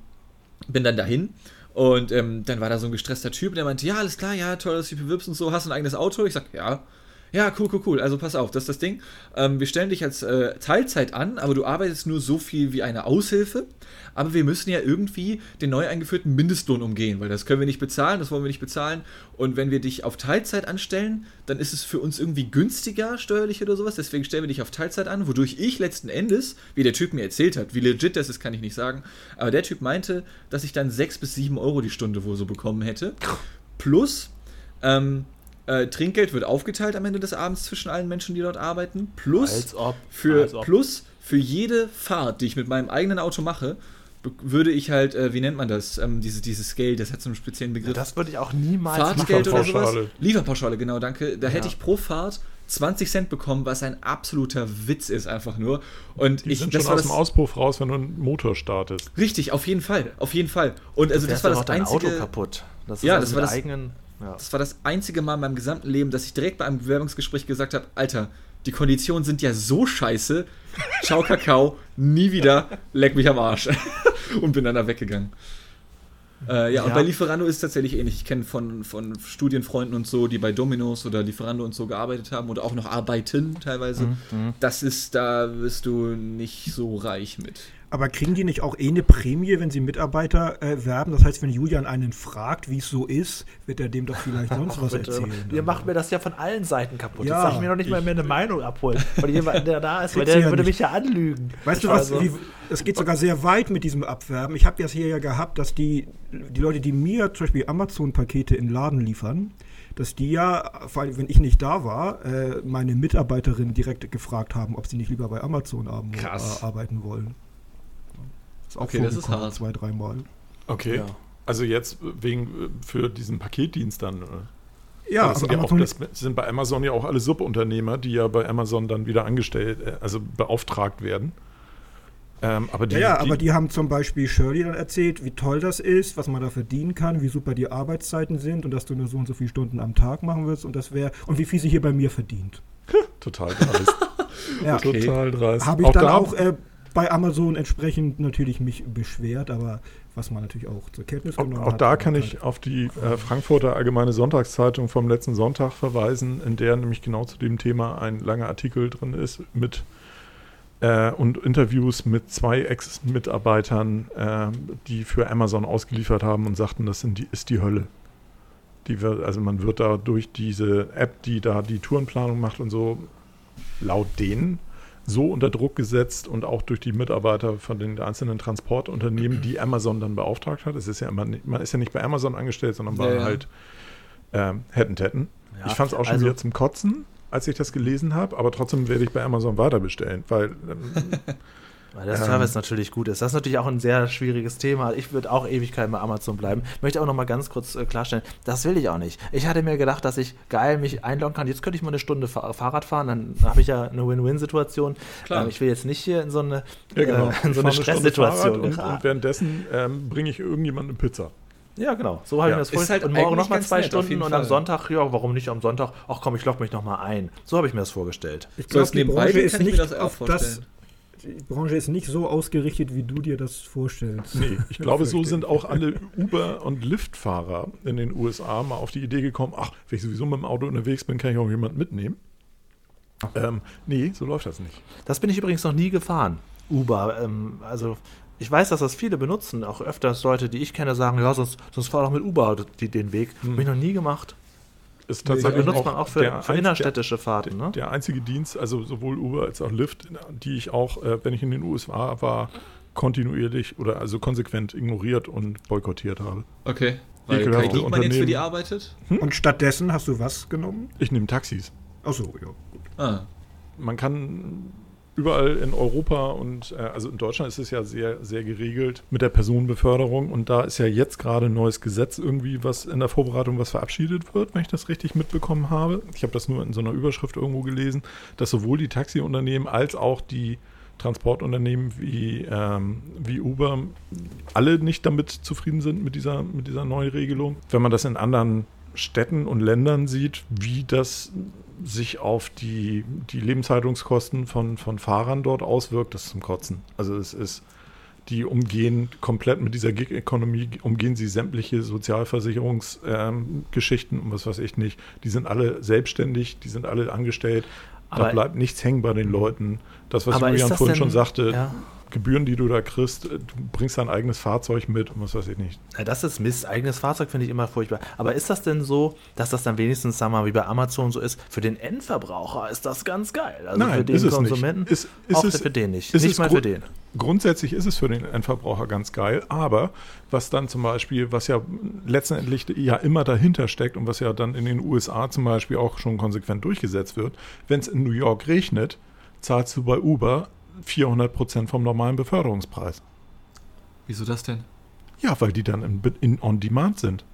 bin dann dahin und ähm, dann war da so ein gestresster Typ, der meinte, ja, alles klar, ja, toll, dass du dich bewirbst und so, hast du ein eigenes Auto? Ich sag, ja. Ja, cool, cool, cool. Also pass auf, das ist das Ding. Ähm, wir stellen dich als äh, Teilzeit an, aber du arbeitest nur so viel wie eine Aushilfe. Aber wir müssen ja irgendwie den neu eingeführten Mindestlohn umgehen, weil das können wir nicht bezahlen, das wollen wir nicht bezahlen. Und wenn wir dich auf Teilzeit anstellen, dann ist es für uns irgendwie günstiger steuerlich oder sowas. Deswegen stellen wir dich auf Teilzeit an, wodurch ich letzten Endes, wie der Typ mir erzählt hat, wie legit das ist, kann ich nicht sagen. Aber der Typ meinte, dass ich dann 6 bis 7 Euro die Stunde wohl so bekommen hätte. Plus, ähm, äh, Trinkgeld wird aufgeteilt am Ende des Abends zwischen allen Menschen, die dort arbeiten. Plus, Als ob, für, als ob. plus für jede Fahrt, die ich mit meinem eigenen Auto mache, würde ich halt, äh, wie nennt man das, ähm, diese, dieses Geld, das hat so einen speziellen Begriff. Das würde ich auch niemals Fahrtgeld oder sowas? Lieferpauschale. Lieferpauschale, genau, danke. Da hätte Ja. ich pro Fahrt 20 Cent bekommen, was ein absoluter Witz ist, einfach nur. Und Die ich, sind das schon war aus dem Auspuff raus, wenn du einen Motor startest. Richtig, auf jeden Fall, auf jeden Fall. Und also das war das einzige. Auto kaputt. Das Ja, also das war das- eigenen. Ja. Das war das einzige Mal in meinem gesamten Leben, dass ich direkt bei einem Bewerbungsgespräch gesagt habe, Alter, die Konditionen sind ja so scheiße. Ciao Kakao, nie wieder, leck mich am Arsch. und bin dann da weggegangen. Äh, ja, und Ja. bei Lieferando ist es tatsächlich ähnlich. Ich kenne von, von Studienfreunden und so, die bei Dominos oder Lieferando und so gearbeitet haben oder auch noch arbeiten teilweise. Mhm, Das ist, da bist du nicht so reich mit. Aber kriegen die nicht auch eh eine Prämie, wenn sie Mitarbeiter äh, werben? Das heißt, wenn Julian einen fragt, wie es so ist, wird er dem doch vielleicht sonst was erzählen. Ihr macht mir das ja von allen Seiten kaputt. Ja, Jetzt darf ich mir noch nicht mal mehr eine Meinung abholen. Von jemandem, der da ist, weil der ja würde nicht. mich ja anlügen. Weißt du was? Also, Wie, es geht sogar sehr weit mit diesem Abwerben. Ich habe das hier ja gehabt, dass die, die Leute, die mir zum Beispiel Amazon-Pakete in den Laden liefern, dass die ja, vor allem wenn ich nicht da war, äh, meine Mitarbeiterin direkt gefragt haben, ob sie nicht lieber bei Amazon äh, arbeiten wollen. Ist auch Okay, das ist hart. zwei, dreimal. Okay. Ja. Also jetzt wegen äh, für diesen Paketdienst dann. oder? Ja, Aber das sind, ja auch, das sind bei Amazon ja auch alle Subunternehmer, die ja bei Amazon dann wieder angestellt, äh, also beauftragt werden. Ähm, aber die, ja, ja, aber die haben zum Beispiel Shirley dann erzählt, wie toll das ist, was man da verdienen kann, wie super die Arbeitszeiten sind und dass du nur so und so viele Stunden am Tag machen wirst und das wäre und wie viel sie hier bei mir verdient. total dreist. Ja, Okay. Total dreist. habe ich dann da- auch äh, bei Amazon entsprechend natürlich mich beschwert, aber was man natürlich auch zur Kenntnis Auch, genommen auch hat. da aber kann ich auf die äh, Frankfurter Allgemeine Sonntagszeitung vom letzten Sonntag verweisen, in der nämlich genau zu dem Thema ein langer Artikel drin ist mit äh, und Interviews mit zwei Ex-Mitarbeitern, äh, die für Amazon ausgeliefert haben und sagten, das sind die, ist die Hölle. Die wird, also man wird da durch diese App, die da die Tourenplanung macht und so, laut denen so unter Druck gesetzt und auch durch die Mitarbeiter von den einzelnen Transportunternehmen, die Amazon dann beauftragt hat. Es ist ja immer, man ist ja nicht bei Amazon angestellt, sondern bei Ja, halt ähm, Hetten Ja, Ich fand es auch schon also- wieder zum Kotzen, als ich das gelesen habe, aber trotzdem werde ich bei Amazon weiter bestellen, weil ähm, Weil der Ähm. Service natürlich gut ist. Das ist natürlich auch ein sehr schwieriges Thema. Ich würde auch Ewigkeiten bei Amazon bleiben. Möchte aber noch mal ganz kurz äh, klarstellen, das will ich auch nicht. Ich hatte mir gedacht, dass ich geil mich einloggen kann. Jetzt könnte ich mal eine Stunde Fa Fahrrad fahren, dann habe ich ja eine Win-Win-Situation. Ähm, ich will jetzt nicht hier in so eine, ja, genau. äh, in so eine Stresssituation und, geraten. und währenddessen ähm, bringe ich irgendjemandem Pizza. Ja, genau. So habe Ja. ich mir das vorgestellt. halt und morgen nochmal zwei nett, Stunden und am. Sonntag, ja, warum nicht am Sonntag? Ach komm, ich logge mich nochmal ein. So habe ich mir das vorgestellt. Ich So, glaube, die nebenbei Branche ist nicht das auch auf das. Die Branche ist nicht so ausgerichtet, wie du dir das vorstellst. Nee, ich glaube, so sind auch alle Uber- und Lyft-Fahrer in den USA mal auf die Idee gekommen, ach, wenn ich sowieso mit dem Auto unterwegs bin, kann ich auch jemanden mitnehmen. Ähm, nee, so läuft das nicht. Das bin ich übrigens noch nie gefahren. Uber. Ähm, also ich weiß, dass das viele benutzen. Auch öfters Leute, die ich kenne, sagen, ja, sonst, sonst fahr doch mit Uber die, den Weg. Hm. Habe ich noch nie gemacht. Ist tatsächlich benutzt man auch für, der für innerstädtische der, Fahrten, ne? der einzige Dienst, also sowohl Uber als auch Lyft, die ich auch, äh, wenn ich in den USA war, kontinuierlich oder also konsequent ignoriert und boykottiert habe. Okay. Weil Ekelhafte Diekmann jetzt für die Unternehmen. arbeitet? Und stattdessen hast du was genommen? Ich nehme Taxis. Achso, ja. Ah. man kann überall in Europa und äh, also in Deutschland ist es ja sehr, sehr geregelt mit der Personenbeförderung und da ist ja jetzt gerade ein neues Gesetz irgendwie, was in der Vorbereitung was verabschiedet wird, wenn ich das richtig mitbekommen habe. Ich habe das nur in so einer Überschrift irgendwo gelesen, dass sowohl die Taxiunternehmen als auch die Transportunternehmen wie, ähm, wie Uber alle nicht damit zufrieden sind mit dieser, mit dieser neuen Regelung. Wenn man das in anderen Städten und Ländern sieht, wie das sich auf die, die Lebenshaltungskosten von, von Fahrern dort auswirkt, das ist zum Kotzen. Also es ist, die umgehen komplett mit dieser Gig-Economy, umgehen sie sämtliche Sozialversicherungsgeschichten ähm, und was weiß ich nicht. Die sind alle selbstständig, die sind alle angestellt. Aber- da bleibt nichts hängen bei den Leuten. Das, was Julian vorhin denn- schon sagte, Ja. Gebühren, die du da kriegst, äh, du bringst dein eigenes Fahrzeug mit und was weiß ich nicht. Ja, das ist Mist. Eigenes Fahrzeug finde ich immer furchtbar. Aber ist das denn so, dass das dann wenigstens, sagen wir mal, wie bei Amazon so ist, für den Endverbraucher ist das ganz geil. Also Nein, für den ist es nicht. Konsumenten, Ist- ist auch es- für den nicht. ist Nicht mal für den. Grundsätzlich ist es für den Endverbraucher ganz geil, aber was dann zum Beispiel, was ja letztendlich ja immer dahinter steckt und was ja dann in den USA zum Beispiel auch schon konsequent durchgesetzt wird, wenn es in New York regnet, zahlst du bei Uber 400 Prozent vom normalen Beförderungspreis. Wieso das denn? Ja, weil die dann in, in On Demand sind.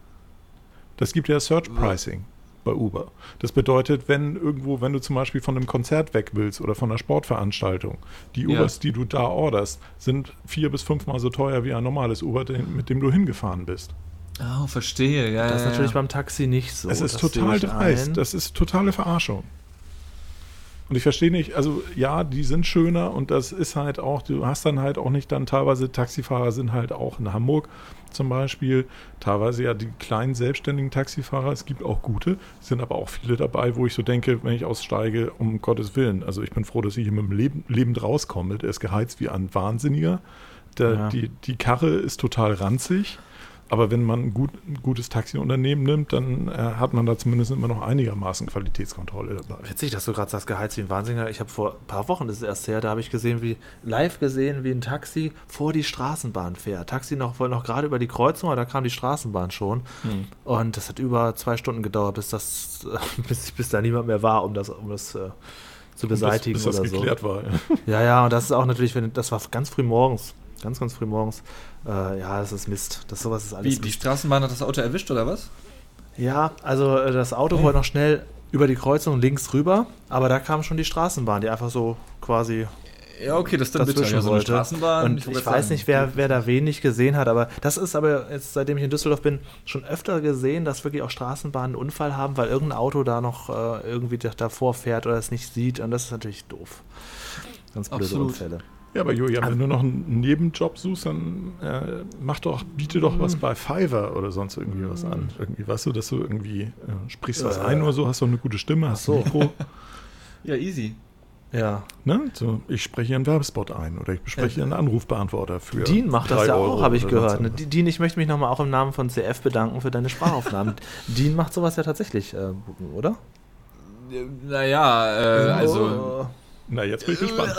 Das gibt ja Search Pricing bei Uber. Das bedeutet, wenn irgendwo, wenn du zum Beispiel von einem Konzert weg willst oder von einer Sportveranstaltung, die Ja. Ubers, die du da orderst, sind vier bis fünfmal so teuer wie ein normales Uber, mit dem du hingefahren bist. Oh, verstehe. Ja, Das ist ja, natürlich ja. beim Taxi nicht so. es ist total dreist. Das ist totale Verarschung. Und ich verstehe nicht, also ja, die sind schöner und das ist halt auch, du hast dann halt auch nicht dann teilweise Taxifahrer sind halt auch in Hamburg zum Beispiel, teilweise ja die kleinen selbstständigen Taxifahrer, es gibt auch gute, es sind aber auch viele dabei, wo ich so denke, wenn ich aussteige, um Gottes Willen, also ich bin froh, dass ich hier mit dem Leben, lebend rauskomme, der ist geheizt wie ein Wahnsinniger, der, Ja. die, die Karre ist total ranzig, aber wenn man ein, gut, ein gutes Taxiunternehmen nimmt, dann äh, hat man da zumindest immer noch einigermaßen Qualitätskontrolle dabei. Witzig, dass du gerade sagst, geheizt wie ein Wahnsinniger. Ich habe vor ein paar Wochen, das ist erst her, da habe ich gesehen, wie live gesehen, wie ein Taxi vor die Straßenbahn fährt. Taxi noch, wohl noch gerade über die Kreuzung, aber da kam die Straßenbahn schon. Hm. Und das hat über zwei Stunden gedauert, bis das, bis, bis da niemand mehr war, um das, um das äh, zu beseitigen bis, bis das oder so. geklärt war. Ja. Ja, ja, und das ist auch natürlich, wenn das war ganz früh morgens. Ganz, ganz früh morgens. Äh, ja, das ist Mist. Das sowas ist alles Wie, die. Straßenbahn hat das Auto erwischt, oder was? Ja, also äh, das Auto wollte noch schnell über die Kreuzung links rüber, aber da kam schon die Straßenbahn, die einfach so quasi Ja, okay, das ist dann bitter. dazwischen Ja, so. Straßenbahn. Und ich, wollte weiß nicht, wer, wer da wenig gesehen hat, aber das ist aber jetzt, seitdem ich in Düsseldorf bin, schon öfter gesehen, dass wirklich auch Straßenbahnen einen Unfall haben, weil irgendein Auto da noch äh, irgendwie da- davor fährt oder es nicht sieht und das ist natürlich doof. Ganz blöde Absolut. Unfälle. Ja, aber Julian, wenn du noch einen Nebenjob suchst, dann äh, mach doch, biete doch was bei Fiverr oder sonst irgendwie was an. Irgendwie, weißt du, dass du irgendwie äh, sprichst was Äh. ein oder so, hast doch eine gute Stimme, hast so. ein Mikro. Ja, easy. Ja. Ne? So, ich spreche hier einen Werbespot ein oder ich spreche hier einen Anrufbeantworter für. Dean macht das ja Euro auch, habe ich gehört. Ne? Dean, ich möchte mich nochmal auch im Namen von CF bedanken für deine Sprachaufnahmen. Dean macht sowas ja tatsächlich, äh, oder? Naja, äh, also. Oh. Na, jetzt bin ich gespannt.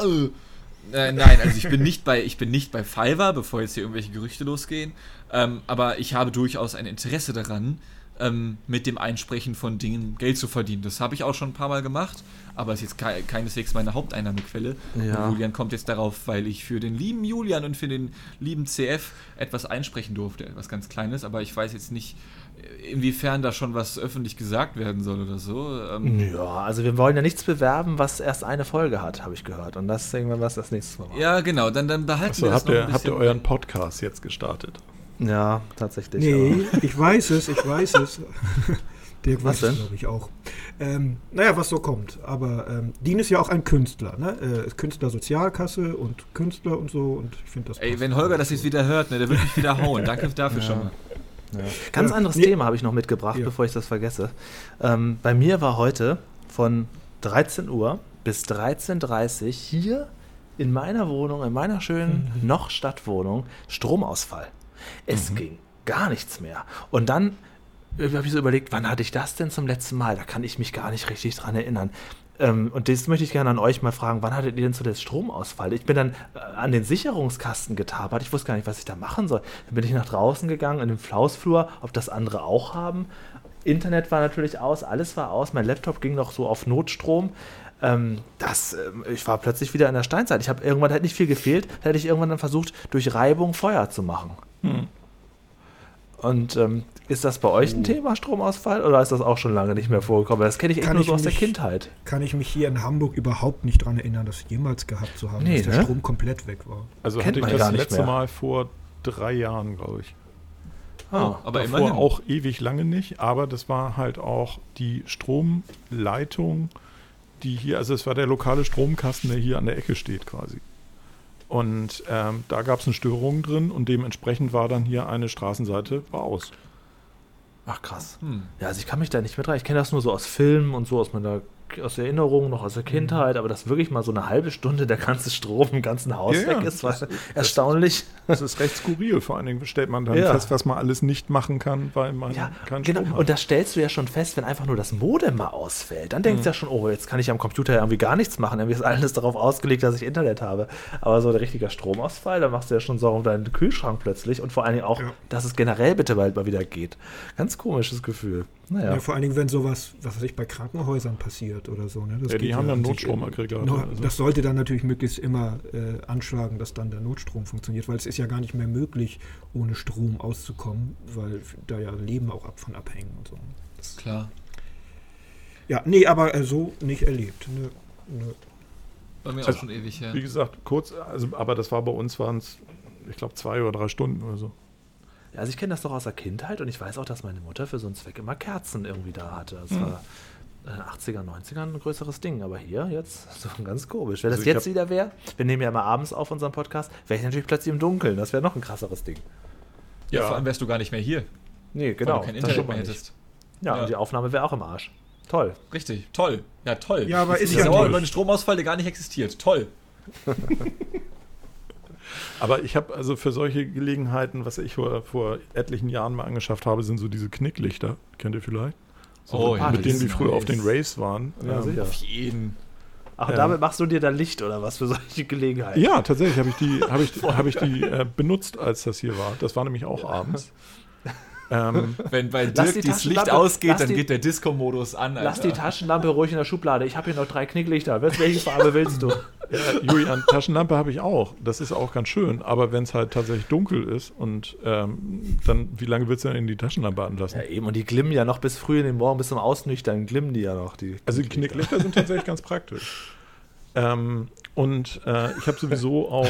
Äh, nein, also ich bin nicht bei, ich bin nicht bei Fiverr, bevor jetzt hier irgendwelche Gerüchte losgehen. Ähm, aber ich habe durchaus ein Interesse daran, ähm, mit dem Einsprechen von Dingen Geld zu verdienen. Das habe ich auch schon ein paar Mal gemacht, aber ist jetzt kei keineswegs meine Haupteinnahmequelle. Ja. Julian kommt jetzt darauf, weil ich für den lieben Julian und für den lieben CF etwas einsprechen durfte. Etwas ganz Kleines, aber ich weiß jetzt nicht, inwiefern da schon was öffentlich gesagt werden soll oder so. Ähm, Ja, also wir wollen ja nichts bewerben, was erst eine Folge hat, habe ich gehört. Und das ist irgendwann was das nächste Mal. Ja, genau, dann, dann behalten Achso, wir das habt noch ihr, ein habt ihr euren Podcast jetzt gestartet? Ja, tatsächlich. Nee, ich weiß es, ich weiß es. Dirk Was weiß glaube ich, auch. Ähm, naja, was so kommt. Aber ähm, Dean ist ja auch ein Künstler, ne? Äh, ist Künstler Sozialkasse und Künstler und so. Und ich finde das. Ey, wenn Holger das jetzt wieder hört, ne, der wird mich wieder hauen. Danke dafür schon mal. Ganz Ja. anderes Nee. Thema habe ich noch mitgebracht, Ja. bevor ich das vergesse. Ähm, bei mir war heute von 13 Uhr bis 13.30 Uhr hier in meiner Wohnung, in meiner schönen Mhm. noch Stadtwohnung, Stromausfall. Es ging gar nichts mehr. Und dann äh, habe ich so überlegt, wann hatte ich das denn zum letzten Mal? Da kann ich mich gar nicht richtig dran erinnern. Ähm, und das möchte ich gerne an euch mal fragen. Wann hattet ihr denn zuletzt Stromausfall? Ich bin dann äh, an den Sicherungskasten getapert. Ich wusste gar nicht, was ich da machen soll. Dann bin ich nach draußen gegangen, in den Flausflur, ob das andere auch haben. Internet war natürlich aus, alles war aus. Mein Laptop ging noch so auf Notstrom. Ähm, das, ähm, ich war plötzlich wieder in der Steinzeit. Ich habe irgendwann hätte nicht viel gefehlt, da hätte ich irgendwann dann versucht, durch Reibung Feuer zu machen. Und ähm, ist das bei euch ein Thema, Stromausfall, oder ist das auch schon lange nicht mehr vorgekommen? Das kenne ich echt Kann nur ich so aus der mich- Kindheit. Kann ich mich hier in Hamburg überhaupt nicht dran erinnern, das jemals gehabt zu haben, Nee, dass der ne? Strom komplett weg war. Also Kennt hatte ich das letzte mehr. Mal vor drei Jahren, glaube ich. Ah, Aber Davor immerhin. auch ewig lange nicht, aber das war halt auch die Stromleitung, die hier, also es war der lokale Stromkasten, der hier an der Ecke steht quasi. Und ähm, da gab es eine Störung drin und dementsprechend war dann hier eine Straßenseite war aus. Ach krass. Hm. Ja, also ich kann mich da nicht mit rein. Ich kenne das nur so aus Filmen und so aus meiner aus der Erinnerung, noch aus der Kindheit, aber dass wirklich mal so eine halbe Stunde der ganze Strom im ganzen Haus Ja, weg ist, war erstaunlich. Das ist recht skurril, vor allen Dingen stellt man dann Ja. fest, was man alles nicht machen kann, weil man Ja, keinen genau. Strom hat. Und das stellst du ja schon fest, wenn einfach nur das Modem mal ausfällt. Dann denkst du ja schon, oh, jetzt kann ich am Computer ja irgendwie gar nichts machen. Irgendwie ist alles darauf ausgelegt, dass ich Internet habe. Aber so ein richtiger Stromausfall, da machst du ja schon Sorgen um deinen Kühlschrank plötzlich und vor allen Dingen auch, Ja. dass es generell bitte bald mal wieder geht. Ganz komisches Gefühl. Naja. Ja. vor allen Dingen, wenn sowas, was weiß ich, bei Krankenhäusern passiert oder so. Ne? Das Ja, die geht haben ja an sich Notstromaggregate, immer. also. Das sollte dann natürlich möglichst immer äh, anschlagen, dass dann der Notstrom funktioniert, weil es ist ja gar nicht mehr möglich, ohne Strom auszukommen, weil da ja Leben auch ab von abhängen und so. Das, Klar. ja, nee, aber äh, so nicht erlebt. Nö, nö. Bei mir Also, auch schon ewig her. Wie gesagt, kurz, also, aber das war bei uns, waren es, ich glaube, zwei oder drei Stunden oder so. Ja, Also ich kenne das doch aus der Kindheit und ich weiß auch, dass meine Mutter für so einen Zweck immer Kerzen irgendwie da hatte. Das war in den 80er, 90ern ein größeres Ding. Aber hier jetzt so ganz komisch. Wenn das Also ich jetzt hab- wieder wäre, wir nehmen ja immer abends auf unseren Podcast, wäre ich natürlich plötzlich im Dunkeln. Das wäre noch ein krasseres Ding. Ja, Ja. vor allem wärst du gar nicht mehr hier, Nee, weil genau. du kein das Internet mehr hättest. Ja, Ja. und die Aufnahme wäre auch im Arsch. Toll. Richtig, toll. Ja, toll. Ja, aber Ich ist ja sauer toll. über einen Stromausfall, der gar nicht existiert. Toll. Aber ich habe also für solche Gelegenheiten, was ich vor, vor etlichen Jahren mal angeschafft habe, sind so diese Knicklichter. Kennt ihr vielleicht? So, Oh, ja, mit die denen die sind früher nice. auf den Raves waren. Ja, Ähm, sicher. Auf jeden. Ach, und Ja. damit machst du dir dann Licht oder was für solche Gelegenheiten? Ja, tatsächlich habe ich die, habe ich, habe ich die äh, benutzt, als das hier war. Das war nämlich auch abends. Ähm, Wenn bei Dirk die das Licht ausgeht, dann die- geht der Disco-Modus an. Lass die Alter. Taschenlampe ruhig in der Schublade. Ich habe hier noch drei Knicklichter. Welche welche Farbe willst du? ja, Julian, Taschenlampe habe ich auch. Das ist auch ganz schön. Aber wenn es halt tatsächlich dunkel ist und ähm, dann, wie lange willst du denn in die Taschenlampe anlassen? Ja, eben. Und die glimmen ja noch bis früh in den Morgen, bis zum Ausnüchtern glimmen die ja noch. Die Also die Knicklichter sind tatsächlich ganz praktisch. Ähm, und äh, ich habe sowieso auch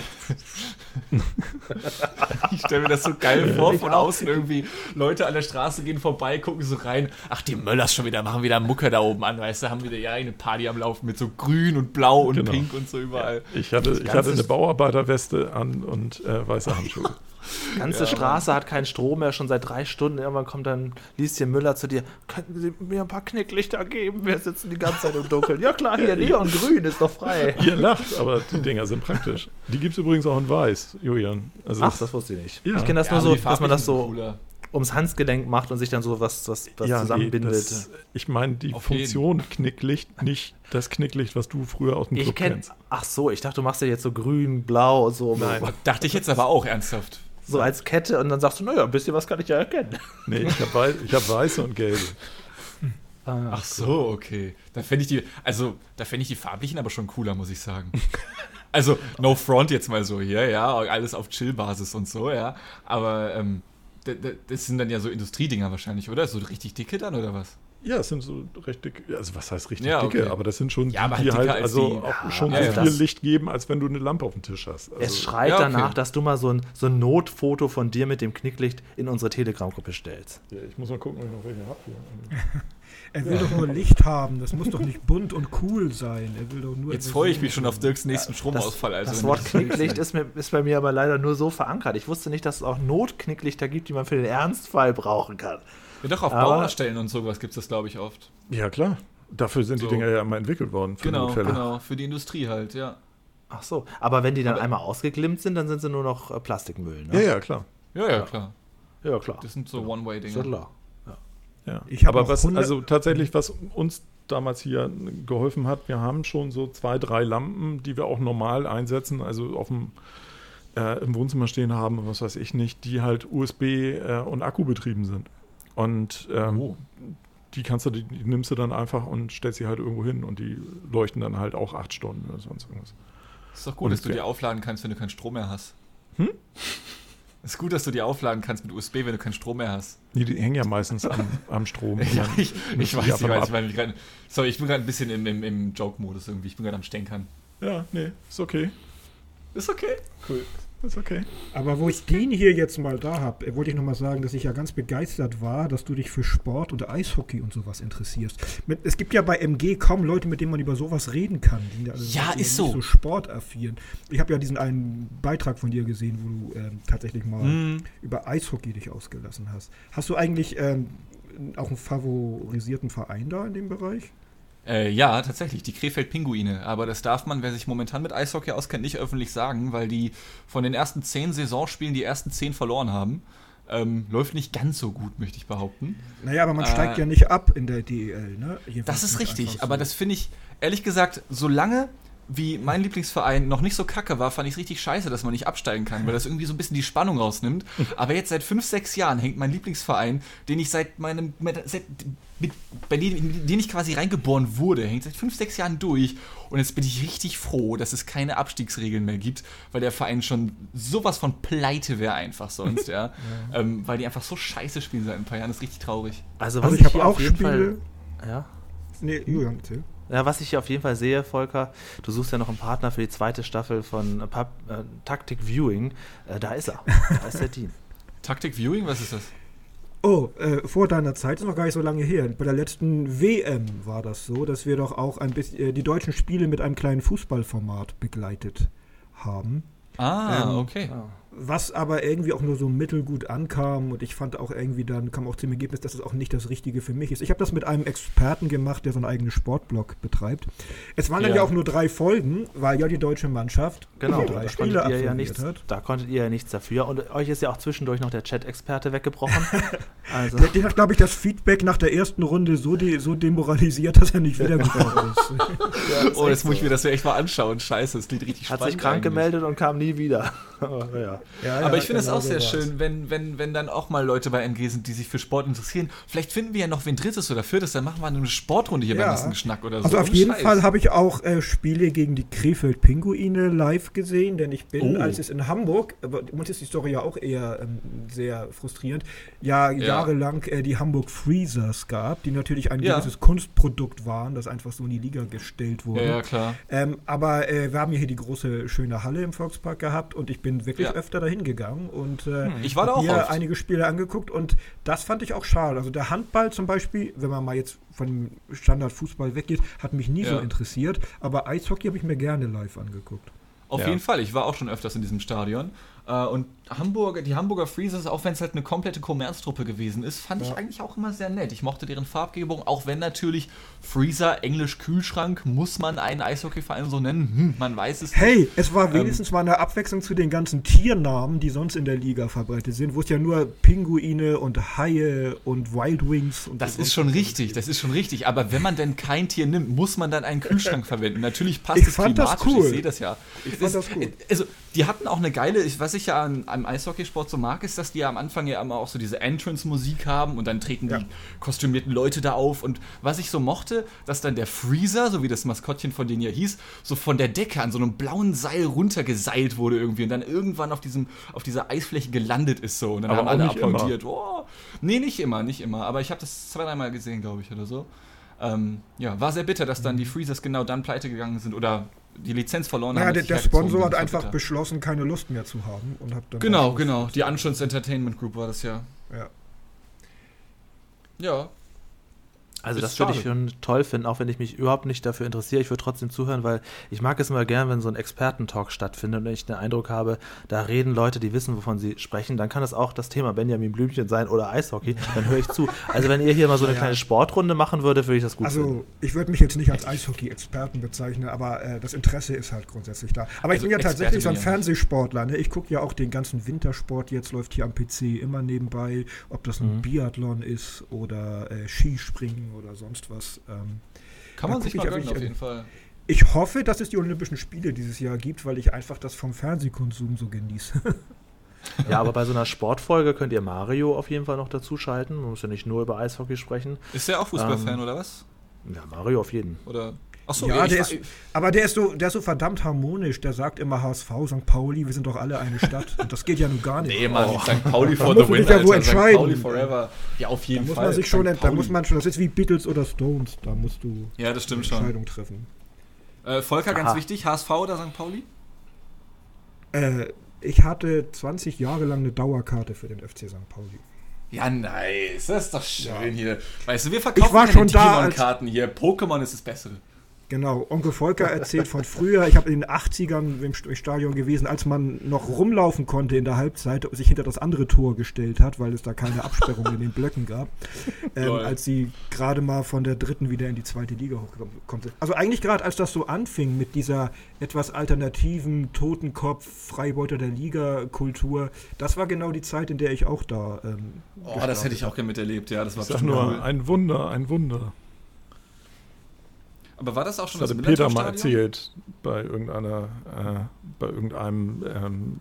Ich stelle mir das so geil vor, von außen irgendwie Leute an der Straße gehen vorbei, gucken so rein. Ach, die Möllers schon wieder, machen wieder Mucke da oben an, weißt du, haben wieder ja eine Party am Laufen mit so grün und blau und Genau. pink und so überall. Ich hatte, ich hatte eine St- Bauarbeiterweste an und äh, weiße Handschuhe. Ganze Straße hat keinen Strom mehr, schon seit drei Stunden. Irgendwann kommt dann Lieschen Müller zu dir. Könnten Sie mir ein paar Knicklichter geben? Wir sitzen die ganze Zeit im Dunkeln. Ja klar, hier Neongrün ist doch frei. Ihr lacht, aber die Dinger sind praktisch. Die gibt es übrigens auch in weiß, Julian. Also Ach, das wusste ich nicht. Ja. Ich kenne das Ja, nur so, die dass man das so cooler. ums Handgelenk macht und sich dann so was, was, was ja, zusammenbindet. Nee, das, ich meine die Auf jeden. Funktion Knicklicht, nicht das Knicklicht, was du früher aus dem ich Club kenne. kennst. Ach so, ich dachte, du machst ja jetzt so grün, blau und so. Nein. Dachte ich jetzt aber auch ernsthaft. So als Kette und dann sagst du, naja, ein bisschen was kann ich ja erkennen. Nee, ich habe wei hab weiße und gelbe. Ach so, okay. Da fände ich die, also da fände ich die farblichen aber schon cooler, muss ich sagen. Also no front jetzt mal so hier, ja, alles auf Chill-Basis und so, ja. Aber ähm, das sind dann ja so Industriedinger wahrscheinlich, oder? So richtig dicke dann oder was? Ja, es sind so recht dicke, also was heißt richtig Ja, dicke, okay. aber das sind schon Ja, die, halt die halt als also die- auch Ja, schon ja, so viel Das- Licht geben, als wenn du eine Lampe auf dem Tisch hast. Also, Es schreit ja, okay. danach, dass du mal so ein, so ein Notfoto von dir mit dem Knicklicht in unsere Telegram-Gruppe stellst. ja, ich muss mal gucken, ob ich noch welche habe hier. Er will doch nur Licht haben. Das muss doch nicht bunt und cool sein. Er will doch nur. Jetzt freue ich mich schon auf Dirks nächsten Stromausfall. Also das wenn Wort das- Knicklicht ist, mir, ist bei mir aber leider nur so verankert. Ich wusste nicht, dass es auch Notknicklichter gibt, die man für den Ernstfall brauchen kann. Ja, doch, auf Aber- Baustellen und sowas gibt es das, glaube ich, oft. Ja, klar. Dafür sind So. die Dinger ja immer entwickelt worden. Für Genau, Notfälle. genau. Für die Industrie halt, ja. Ach so, aber wenn die dann Aber- einmal ausgeglimmt sind, dann sind sie nur noch äh, Plastikmüll, Ja, ne? ja, klar. Ja, ja, klar. ja klar. Das sind so Ist ja One-Way-Dinger. klar. Ja. Ich Aber was, 100 also tatsächlich, was uns damals hier geholfen hat, wir haben schon so zwei, drei Lampen, die wir auch normal einsetzen, also auf dem äh, im Wohnzimmer stehen haben, was weiß ich nicht, die halt USB äh, und Akku betrieben sind. Und ähm, Oh. die kannst du, die, die nimmst du dann einfach und stellst sie halt irgendwo hin und die leuchten dann halt auch acht Stunden oder sonst irgendwas. Ist doch gut, Und dass du die aufladen kannst, wenn du keinen Strom mehr hast. Hm? Ist gut, dass du die aufladen kannst mit USB, wenn du keinen Strom mehr hast. Nee, die hängen ja meistens am, am Strom. Ja, ich, ich weiß, ich weiß. Ich meine, grad, sorry, ich bin gerade ein bisschen im, im, im Joke-Modus irgendwie. Ich bin gerade am Stänkern. Ja, nee, ist okay. Ist okay. Cool. Ist okay. Aber wo ich den hier jetzt mal da habe, wollte ich nochmal sagen, dass ich ja ganz begeistert war, dass du dich für Sport und Eishockey und sowas interessierst. Mit, es gibt ja bei MG kaum Leute, mit denen man über sowas reden kann. Die, also Ja, die ist so. so sportaffin. Ich habe ja diesen einen Beitrag von dir gesehen, wo du ähm, tatsächlich mal Hm. über Eishockey dich ausgelassen hast. Hast du eigentlich ähm, auch einen favorisierten Verein da in dem Bereich? Äh, ja, tatsächlich, die Krefeld-Pinguine. Aber das darf man, wer sich momentan mit Eishockey auskennt, nicht öffentlich sagen, weil die von den ersten zehn Saisonspielen die ersten zehn verloren haben. Ähm, läuft nicht ganz so gut, möchte ich behaupten. Naja, aber man Äh, steigt ja nicht ab in der DEL, ne? Jedenfalls Das ist richtig, einfach aber so. das finde ich, ehrlich gesagt, solange wie mein Lieblingsverein noch nicht so kacke war, fand ich es richtig scheiße, dass man nicht absteigen kann, weil das irgendwie so ein bisschen die Spannung rausnimmt. Aber jetzt seit fünf, sechs Jahren hängt mein Lieblingsverein, den ich seit meinem, seit, mit, bei dem, den ich quasi reingeboren wurde, hängt seit fünf, sechs Jahren durch. Und jetzt bin ich richtig froh, dass es keine Abstiegsregeln mehr gibt, weil der Verein schon sowas von pleite wäre einfach sonst, ja. Ähm, weil die einfach so scheiße spielen seit ein paar Jahren, das ist richtig traurig. Also was Also ich ich, habe auch auf jeden Spiele. Fall... Ja? Nee, Julian, erzähl. Ja, was ich hier auf jeden Fall sehe, Volker, du suchst ja noch einen Partner für die zweite Staffel von äh, Pub, äh, Taktik Viewing. Äh, da ist er. Da ist der Dean. Taktik Viewing, was ist das? Oh, äh, vor deiner Zeit ist noch gar nicht so lange her. Bei der letzten WM war das so, dass wir doch auch ein bisschen äh, die deutschen Spiele mit einem kleinen Fußballformat begleitet haben. Ah, Ähm, okay. Ja. Was aber irgendwie auch nur so mittelgut ankam und ich fand auch irgendwie dann kam auch zum Ergebnis, dass es auch nicht das Richtige für mich ist. Ich habe das mit einem Experten gemacht, der so einen eigenen Sportblog betreibt. Es waren dann Ja. ja auch nur drei Folgen, weil ja die deutsche Mannschaft Genau, drei konntet, Spiele ihr ja absolviert nichts, hat. da konntet ihr ja nichts dafür. Und euch ist ja auch zwischendurch noch der Chat-Experte weggebrochen. Also, Der, den hat, glaube ich, das Feedback nach der ersten Runde so, de so demoralisiert, dass er nicht wiedergekommen ist. Oh, jetzt muss ich mir das ja echt mal anschauen. Scheiße, das klingt richtig hat spannend. sich krank eigentlich. gemeldet und kam nie wieder. Aber ja. Ja, Aber ich finde es genau auch so sehr schön, wenn, wenn, wenn dann auch mal Leute bei MG sind, die sich für Sport interessieren. Vielleicht finden wir ja noch wen drittes oder viertes, dann machen wir eine Sportrunde hier beim nächsten Geschnack oder so. Also auf Ohne jeden Scheiß. Fall habe ich auch äh, Spiele gegen die Krefeld-Pinguine live gesehen, denn ich bin, Oh. als es in Hamburg, aber uns ist die Story ja auch eher ähm, sehr frustrierend, ja, Ja. jahrelang äh, die Hamburg Freezers gab, die natürlich ein gewisses Kunstprodukt waren, das einfach so in die Liga gestellt wurde. Ja, ja, klar. Ähm, aber äh, wir haben ja hier die große, schöne Halle im Volkspark gehabt und ich bin wirklich Ja. öfter dahin gegangen und äh, Ich war da auch mir oft. einige Spiele angeguckt und das fand ich auch schade. Also der Handball zum Beispiel, wenn man mal jetzt von dem Standardfußball weggeht, hat mich nie so Ja. interessiert, aber Eishockey habe ich mir gerne live angeguckt. Auf Ja. jeden Fall. Ich war auch schon öfters in diesem Stadion. Äh, Und Hamburg, die Hamburger Freezers, auch wenn es halt eine komplette Kommerztruppe gewesen ist, fand ich Ja. eigentlich auch immer sehr nett. Ich mochte deren Farbgebung, auch wenn natürlich Freezer, Englisch Kühlschrank, muss man einen Eishockeyverein so nennen. Hm, man weiß es nicht. Hey, es Ähm. war wenigstens mal eine Abwechslung zu den ganzen Tiernamen, die sonst in der Liga verbreitet sind, wo es ja nur Pinguine und Haie und Wild Wings und Das ist schon richtig, das ist schon richtig. Aber wenn man denn kein Tier nimmt, muss man dann einen Kühlschrank verwenden. Natürlich passt Ich es fand das klimatisch, cool. ich sehe das ja. Ich fand das gut. Also, die hatten auch eine geile, ich, was ich ja an, am Eishockeysport so mag, ist, dass die ja am Anfang ja immer auch so diese Entrance-Musik haben und dann treten Ja. die kostümierten Leute da auf. Und was ich so mochte, dass dann der Freezer, so wie das Maskottchen von denen ja hieß, so von der Decke an so einem blauen Seil runtergeseilt wurde irgendwie und dann irgendwann auf, diesem, auf dieser Eisfläche gelandet ist so. Und dann Aber haben alle immer. applaudiert. Oh. Nee, nicht immer, nicht immer. Aber ich habe das zwei, dreimal gesehen, glaube ich, oder so. Ähm, ja, war sehr bitter, dass dann die Freezers genau dann pleite gegangen sind oder die Lizenz verloren Naja, haben. der, der Sponsor hat einfach bitter. beschlossen, keine Lust mehr zu haben und hat dann Genau, genau. Die Anschluss Entertainment Group war das ja. Ja. Ja. Also das würde ich schon toll finden, auch wenn ich mich überhaupt nicht dafür interessiere. Ich würde trotzdem zuhören, weil ich mag es immer gern, wenn so ein Expertentalk stattfindet und ich den Eindruck habe, da reden Leute, die wissen, wovon sie sprechen. Dann kann es auch das Thema Benjamin Blümchen sein oder Eishockey. Dann höre ich zu. Also wenn ihr hier mal so eine Ja. kleine Sportrunde machen würdet, würde ich das gut finden. Also, ich würde mich jetzt nicht als Eishockey-Experten bezeichnen, aber äh, das Interesse ist halt grundsätzlich da. Aber ich Also bin ja Experte tatsächlich so ein ich. Fernsehsportler. Ne? Ich gucke ja auch den ganzen Wintersport, jetzt läuft hier am PC immer nebenbei, ob das ein Mhm. Biathlon ist oder äh, Skispringen oder sonst was. Ähm, Kann man sich mal ich gönnen, auf an. jeden Fall. ich hoffe, dass es die Olympischen Spiele dieses Jahr gibt, weil ich einfach das vom Fernsehkonsum so genieße. Ja, aber bei so einer Sportfolge könnt ihr Mario auf jeden Fall noch dazuschalten. Man muss ja nicht nur über Eishockey sprechen. Ist der auch Fußballfan Ähm, oder was? Ja, Mario auf jeden. Oder? Achso, ja, der ist, aber der ist, so, der ist so verdammt harmonisch. Der sagt immer HSV, St. Pauli, wir sind doch alle eine Stadt. Und das geht ja nun gar nicht. Nee, Mann, Oh. St. Pauli for muss the man win, sich ja. St. entscheiden. Pauli forever. Ja, auf Da jeden muss Fall. man sich schon, da muss man schon, das ist wie Beatles oder Stones, da musst du Ja, das stimmt eine schon. Entscheidung treffen. Äh, Volker, ganz Aha. wichtig, HSV oder St. Pauli? Äh, ich hatte 20 Jahre lang eine Dauerkarte für den FC St. Pauli. Ja, nice. Das ist doch schön Ja. hier. Weißt du, wir verkaufen keine schon da, Digimon-Karten hier. Pokémon ist das Bessere. Genau, Onkel Volker erzählt von früher. Ich habe in den 80ern im St- Stadion gewesen, als man noch rumlaufen konnte in der Halbzeit, und sich hinter das andere Tor gestellt hat, weil es da keine Absperrung in den Blöcken gab. Ähm, als sie gerade mal von der dritten wieder in die zweite Liga hochgekommen sind. Also eigentlich gerade als das so anfing mit dieser etwas alternativen Totenkopf, Freibeuter der Liga-Kultur, das war genau die Zeit, in der ich auch da. Ähm, Oh, das hätte ich auch gerne miterlebt, ja. Das war Ich sag nur, cool. ein Wunder, ein Wunder. Aber war das auch schon Das das, hatte Peter mal erzählt bei irgendeiner, äh, bei irgendeinem ähm,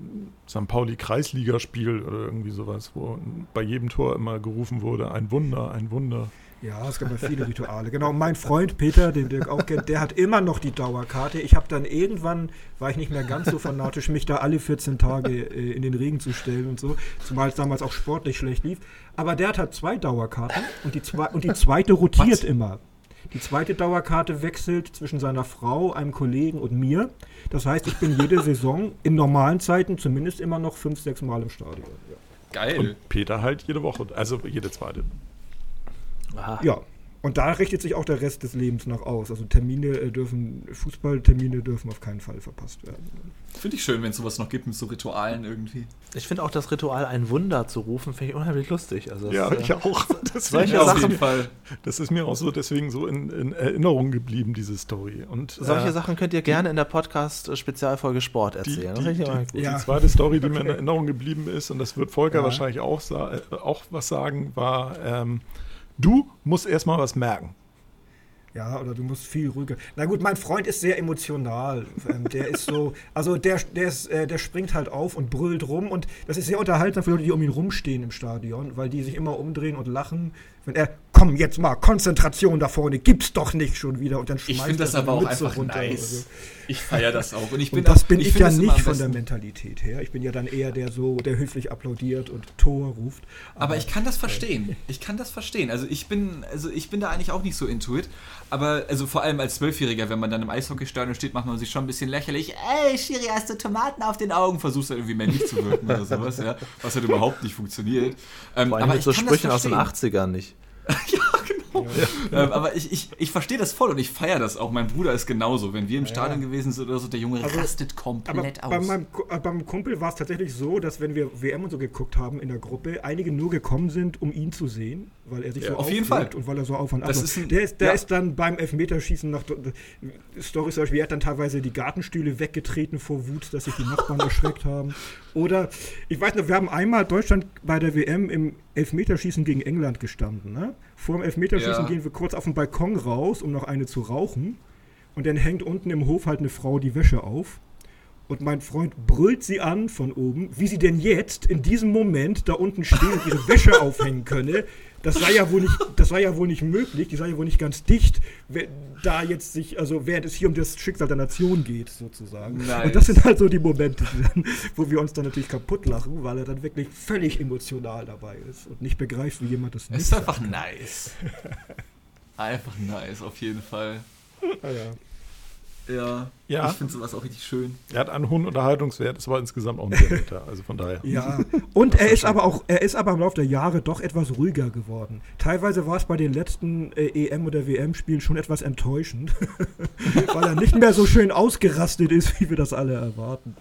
St. Pauli-Kreisligaspiel oder irgendwie sowas, wo bei jedem Tor immer gerufen wurde, ein Wunder, ein Wunder. Ja, es gab ja viele Rituale. Genau, mein Freund Peter, den Dirk auch kennt, der hat immer noch die Dauerkarte. Ich habe dann irgendwann, war ich nicht mehr ganz so fanatisch, mich da alle 14 Tage äh, in den Regen zu stellen und so, zumal es damals auch sportlich schlecht lief. Aber der hat halt zwei Dauerkarten und die, zwei, und die zweite rotiert Was? immer. Die zweite Dauerkarte wechselt zwischen seiner Frau, einem Kollegen und mir. Das heißt, ich bin jede Saison in normalen Zeiten zumindest immer noch fünf, sechs Mal im Stadion. Ja. Geil. Und Peter halt jede Woche, also jede zweite. Aha. Ja, und da richtet sich auch der Rest des Lebens nach aus. Also Termine äh, dürfen, Fußballtermine dürfen auf keinen Fall verpasst werden. Finde ich schön, wenn es sowas noch gibt mit so Ritualen irgendwie. Ich finde auch das Ritual, ein Wunder zu rufen, finde ich unheimlich lustig. Also das, Ja, äh, ich auch. Deswegen, solche Ja, auf Sachen- jeden Fall. das ist mir auch so deswegen so in, in Erinnerung geblieben, diese Story. Und Solche äh, Sachen könnt ihr gerne in der Podcast-Spezialfolge Sport die, erzählen. die, das die, die Ja. zweite Story, die mir in Erinnerung geblieben ist, und das wird Volker Ja. wahrscheinlich auch, äh, auch was sagen, war, ähm, du musst erstmal was merken. Ja, oder du musst viel ruhiger. Na gut, mein Freund ist sehr emotional. Ähm, der ist so, also der, der, ist, äh, der springt halt auf und brüllt rum und das ist sehr unterhaltsam für Leute, die um ihn rumstehen im Stadion, weil die sich immer umdrehen und lachen, wenn er, komm jetzt mal, Konzentration da vorne, gibt's doch nicht schon wieder und dann Ich schmeißt finde das er aber auch Mütze einfach nice. so. Ich feiere das auch. Und ich bin Und das auch, bin ich, finde ja nicht von der. Mentalität her. Ich bin ja dann eher der so, der höflich applaudiert und Tor ruft. Aber ich kann das verstehen. Ich kann das verstehen. Also ich bin, also ich bin da eigentlich auch nicht so into it. Aber also vor allem als Zwölfjähriger, wenn man dann im Eishockeystadion steht, macht man sich schon ein bisschen lächerlich. Ey, Schiri, hast du Tomaten auf den Augen? Versuchst dann irgendwie männlich zu wirken oder sowas, ja. Was halt überhaupt nicht funktioniert. Ähm, allem mit so kann das Sprüchen aus den verstehen. 80ern nicht. Ähm, aber ich, ich, ich verstehe das voll und ich feiere das auch. Mein Bruder ist genauso. Wenn wir im Stadion gewesen sind oder so, der Junge Also, rastet komplett bei aus. meinem, Ku- äh, beim Kumpel war es tatsächlich so, dass wenn wir WM und so geguckt haben in der Gruppe, einige nur gekommen sind, um ihn zu sehen, weil er sich Ja, so auf jeden Fall. und weil er so auf und ab ist ein- Der ist, der ja. ist dann beim Elfmeterschießen nach Storys zum Beispiel, er hat dann teilweise die Gartenstühle weggetreten vor Wut, dass sich die Nachbarn erschreckt haben. Oder ich weiß noch, wir haben einmal Deutschland bei der WM im Elfmeterschießen gegen England gestanden. Ne? Vor dem Elfmeterschießen Ja. gehen wir kurz auf den Balkon raus, um noch eine zu rauchen. Und dann hängt unten im Hof halt eine Frau die Wäsche auf. Und mein Freund brüllt sie an von oben, wie sie denn jetzt in diesem Moment da unten stehen und ihre Wäsche aufhängen könne. Das sei ja wohl nicht, das sei ja wohl nicht möglich, die sei ja wohl nicht ganz dicht, da jetzt sich, also während es hier um das Schicksal der Nation geht, sozusagen. Nice. Und das sind halt so die Momente, wo wir uns dann natürlich kaputt lachen, weil er dann wirklich völlig emotional dabei ist und nicht begreift, wie jemand das Es nicht ist einfach nice. Einfach nice, auf jeden Fall. Ah, ja. Ja, Ja. ich finde sowas auch richtig schön. Er hat einen hohen Unterhaltungswert, ist aber insgesamt auch ein sehr netter. Also von daher. Ja, und er ist aber auch, er ist aber im Laufe der Jahre doch etwas ruhiger geworden. Teilweise war es bei den letzten äh, EM- oder WM-Spielen schon etwas enttäuschend, weil er nicht mehr so schön ausgerastet ist, wie wir das alle erwarten.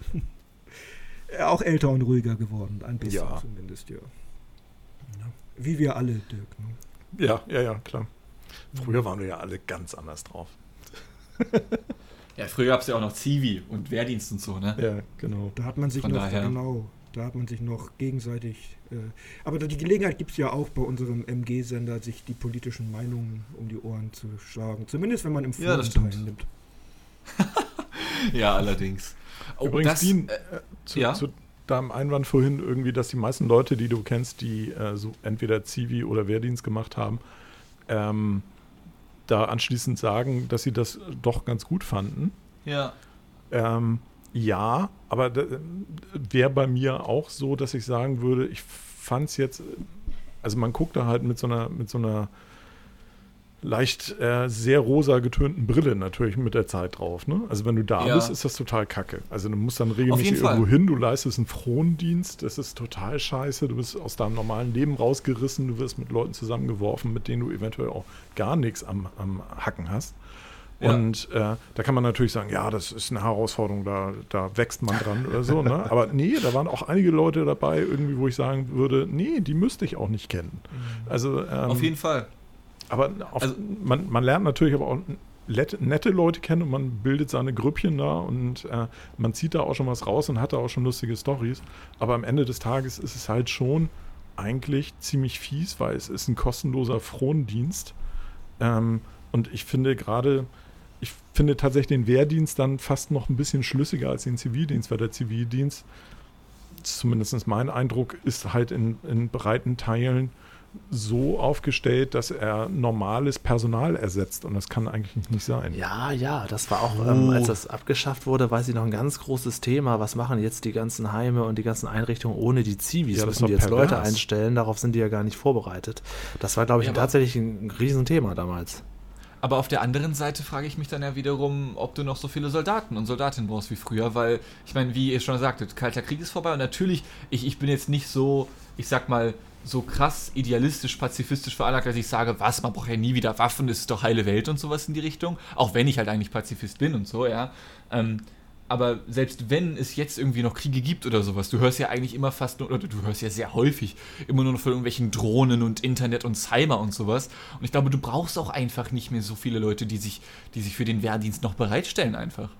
Er auch älter und ruhiger geworden, ein bisschen Ja. zumindest, ja. Ja. Wie wir alle, Dirk. Ne? Ja, ja, ja, klar. Früher waren wir ja alle ganz anders drauf. Ja, früher gab es ja auch noch Zivi und Wehrdienst und so, ne? Ja, genau. Da hat man sich Von noch, daher. genau, da hat man sich noch gegenseitig, äh, aber die Gelegenheit gibt es ja auch bei unserem MG-Sender, sich die politischen Meinungen um die Ohren zu schlagen. Zumindest wenn man im Ja, das Forum stimmt. teilnimmt. Ja, allerdings. Oh, Übrigens, das, Dean, äh, äh, zu, ja? zu deinem Einwand vorhin irgendwie, dass die meisten Leute, die du kennst, die äh, so entweder Zivi oder Wehrdienst gemacht haben, ähm, da anschließend sagen, dass sie das doch ganz gut fanden. ja. Ähm, ja, aber wäre bei mir auch so, dass ich sagen würde, ich fand es jetzt, also man guckt da halt mit so einer, mit so einer leicht äh, sehr rosa getönten Brille natürlich mit der Zeit drauf. Ne? Also wenn du da Ja. bist, ist das total kacke. Also du musst dann regelmäßig irgendwo hin, du leistest einen Frondienst, das ist total scheiße, du bist aus deinem normalen Leben rausgerissen, du wirst mit Leuten zusammengeworfen, mit denen du eventuell auch gar nichts am, am Hacken hast. Ja. Und äh, da kann man natürlich sagen, ja, das ist eine Herausforderung, da, da wächst man dran oder so. Ne? Aber nee, da waren auch einige Leute dabei, irgendwie, wo ich sagen würde, nee, die müsste ich auch nicht kennen. Also, ähm, Auf jeden Fall. Aber auf, Also- man, man lernt natürlich aber auch nette Leute kennen und man bildet seine Grüppchen da und äh, man zieht da auch schon was raus und hat da auch schon lustige Stories. Aber am Ende des Tages ist es halt schon eigentlich ziemlich fies, weil es ist ein kostenloser Frondienst. Ähm, und ich finde gerade, ich finde tatsächlich den Wehrdienst dann fast noch ein bisschen schlüssiger als den Zivildienst, weil der Zivildienst, zumindest mein Eindruck, ist halt in, in breiten Teilen so aufgestellt, dass er normales Personal ersetzt und das kann eigentlich nicht sein. Ja, ja, das war auch, ähm, Oh. als das abgeschafft wurde, weiß ich noch ein ganz großes Thema. Was machen jetzt die ganzen Heime und die ganzen Einrichtungen ohne die Zivis? Ja, Müssen die jetzt Leute pervers. einstellen? Darauf sind die ja gar nicht vorbereitet. Das war, glaube ich, Ja, tatsächlich ein Riesenthema damals. Aber auf der anderen Seite frage ich mich dann ja wiederum, ob du noch so viele Soldaten und Soldatinnen brauchst wie früher, weil, ich meine, wie ihr schon sagtet, Kalter Krieg ist vorbei und natürlich, ich, ich bin jetzt nicht so, ich sag mal, so krass idealistisch, pazifistisch veranlagt, dass ich sage, was, man braucht ja nie wieder Waffen, das ist doch heile Welt und sowas in die Richtung, auch wenn ich halt eigentlich Pazifist bin und so, ja. Ähm, aber selbst wenn es jetzt irgendwie noch Kriege gibt oder sowas, du hörst ja eigentlich immer fast nur, oder du hörst ja sehr häufig immer nur noch von irgendwelchen Drohnen und Internet und Cyber und sowas. Und ich glaube, du brauchst auch einfach nicht mehr so viele Leute, die sich, die sich für den Wehrdienst noch bereitstellen einfach.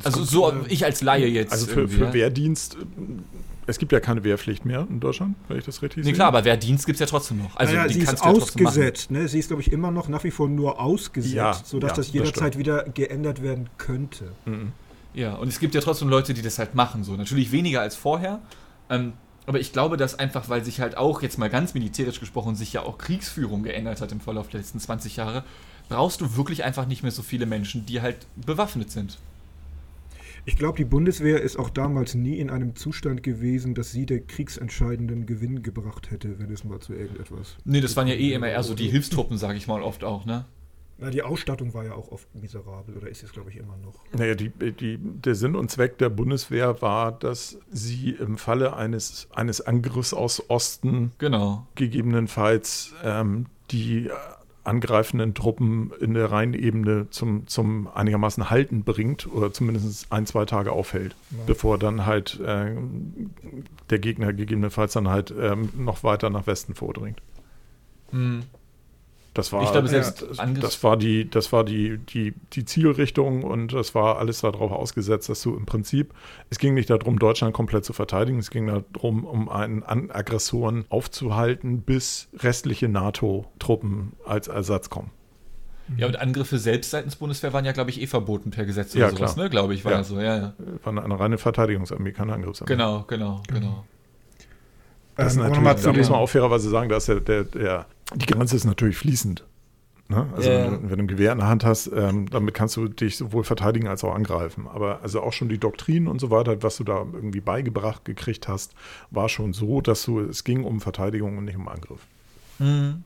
Es Also kommt, so, äh, ich als Laie jetzt. Also für, für. Wehrdienst, äh, es gibt ja keine Wehrpflicht mehr in Deutschland, wenn ich das richtig Nee, sehe. klar, aber Wehrdienst gibt es ja trotzdem noch. Also naja, die sie ist du ja ausgesetzt. Ne? Sie ist, glaube ich, immer noch nach wie vor nur ausgesetzt, Ja, sodass ja, das das jederzeit stimmt. wieder geändert werden könnte. Mhm. Ja, und es gibt ja trotzdem Leute, die das halt machen. So. Natürlich weniger als vorher. Ähm, aber ich glaube, dass einfach, weil sich halt auch, jetzt mal ganz militärisch gesprochen, sich ja auch Kriegsführung geändert hat im Verlauf der letzten 20 Jahre, brauchst du wirklich einfach nicht mehr so viele Menschen, die halt bewaffnet sind. Ich glaube, die Bundeswehr ist auch damals nie in einem Zustand gewesen, dass sie der kriegsentscheidenden Gewinn gebracht hätte, wenn es mal zu irgendetwas. Nee, das waren ja eh immer eher so die Hilfstruppen, sage ich mal, oft auch, ne? Na, die Ausstattung war ja auch oft miserabel oder ist es, glaube ich, immer noch. Naja, die, die, der Sinn und Zweck der Bundeswehr war, dass sie im Falle eines, eines Angriffs aus Osten Genau. gegebenenfalls ähm, die angreifenden Truppen in der Rheinebene zum, zum einigermaßen Halten bringt oder zumindest ein, zwei Tage aufhält, Ja. bevor dann halt äh, der Gegner gegebenenfalls dann halt ähm, noch weiter nach Westen vordringt. Hm. Das war, Ich glaube, selbst das, Angriffs- das war, die, das war die, die, die Zielrichtung und das war alles darauf ausgesetzt, dass du im Prinzip, es ging nicht darum, Deutschland komplett zu verteidigen, es ging darum, um einen An Aggressoren aufzuhalten, bis restliche NATO-Truppen als Ersatz kommen. Ja, und Angriffe selbst seitens Bundeswehr waren ja, glaube ich, eh verboten per Gesetz Ja, oder sowas, klar. ne? Glaube ich, war Ja. ja so, ja, ja. War eine, eine reine Verteidigungsarmee, keine Angriffsarmee. Genau, genau, genau. Das ist Ähm, natürlich, da muss man auch fairerweise sagen, dass der, der, der, die Grenze ist natürlich fließend. Ne? Also Ja. wenn, du, wenn du ein Gewehr in der Hand hast, ähm, damit kannst du dich sowohl verteidigen als auch angreifen. Aber also auch schon die Doktrinen und so weiter, was du da irgendwie beigebracht gekriegt hast, war schon so, dass du, es ging um Verteidigung und nicht um Angriff. Mhm.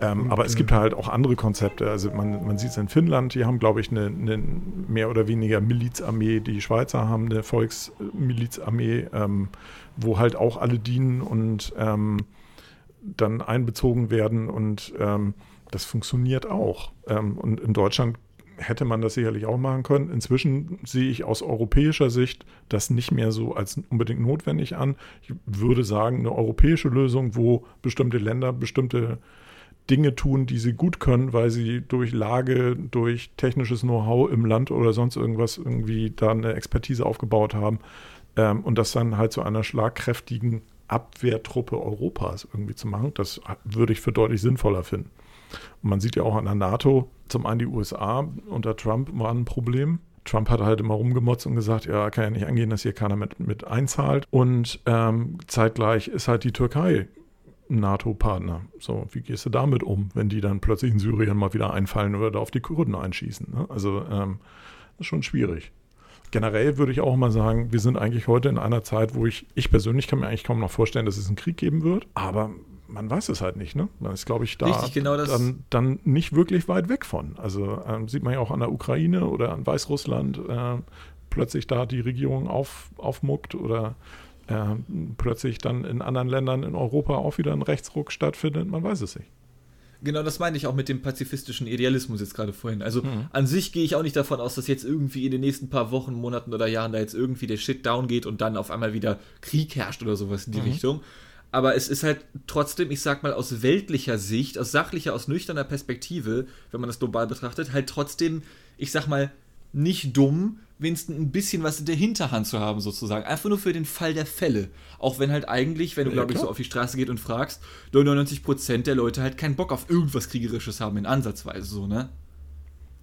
Ähm, Und, aber es gibt halt auch andere Konzepte. Also man, man sieht es in Finnland, die haben, glaube ich, eine, eine mehr oder weniger Milizarmee. Die Schweizer haben eine Volksmilizarmee, ähm, wo halt auch alle dienen und ähm, dann einbezogen werden und ähm, das funktioniert auch. Ähm, und in Deutschland hätte man das sicherlich auch machen können. Inzwischen sehe ich aus europäischer Sicht das nicht mehr so als unbedingt notwendig an. Ich würde sagen, eine europäische Lösung, wo bestimmte Länder bestimmte Dinge tun, die sie gut können, weil sie durch Lage, durch technisches Know-how im Land oder sonst irgendwas irgendwie da eine Expertise aufgebaut haben ähm, und das dann halt zu einer schlagkräftigen Abwehrtruppe Europas irgendwie zu machen, das würde ich für deutlich sinnvoller finden. Und man sieht ja auch an der NATO, zum einen die USA unter Trump war ein Problem. Trump hat halt immer rumgemotzt und gesagt, ja, kann ja nicht angehen, dass hier keiner mit, mit einzahlt. Und ähm, zeitgleich ist halt die Türkei NATO-Partner. So, wie gehst du damit um, wenn die dann plötzlich in Syrien mal wieder einfallen oder da auf die Kurden einschießen? Ne? Also, ähm, das ist schon schwierig. Generell würde ich auch mal sagen, wir sind eigentlich heute in einer Zeit, wo ich, ich persönlich kann mir eigentlich kaum noch vorstellen, dass es einen Krieg geben wird, aber man weiß es halt nicht, ne? Man ist, glaube ich, da Richtig, genau dann, dann nicht wirklich weit weg von. Also ähm, sieht man ja auch an der Ukraine oder an Weißrussland, äh, plötzlich da die Regierung auf, aufmuckt oder äh, plötzlich dann in anderen Ländern in Europa auch wieder ein Rechtsruck stattfindet, man weiß es nicht. Genau, das meine ich auch mit dem pazifistischen Idealismus jetzt gerade vorhin. Also Mhm. an sich gehe ich auch nicht davon aus, dass jetzt irgendwie in den nächsten paar Wochen, Monaten oder Jahren da jetzt irgendwie der Shit down geht und dann auf einmal wieder Krieg herrscht oder sowas in die Richtung. Aber es ist halt trotzdem, ich sag mal, aus weltlicher Sicht, aus sachlicher, aus nüchterner Perspektive, wenn man das global betrachtet, halt trotzdem, ich sag mal, nicht dumm, wenigstens ein bisschen was in der Hinterhand zu haben, sozusagen. Einfach nur für den Fall der Fälle. Auch wenn halt eigentlich, wenn du, Ja, glaube ich, so auf die Straße geht und fragst, 99% der Leute halt keinen Bock auf irgendwas Kriegerisches haben, in Ansatzweise so, ne?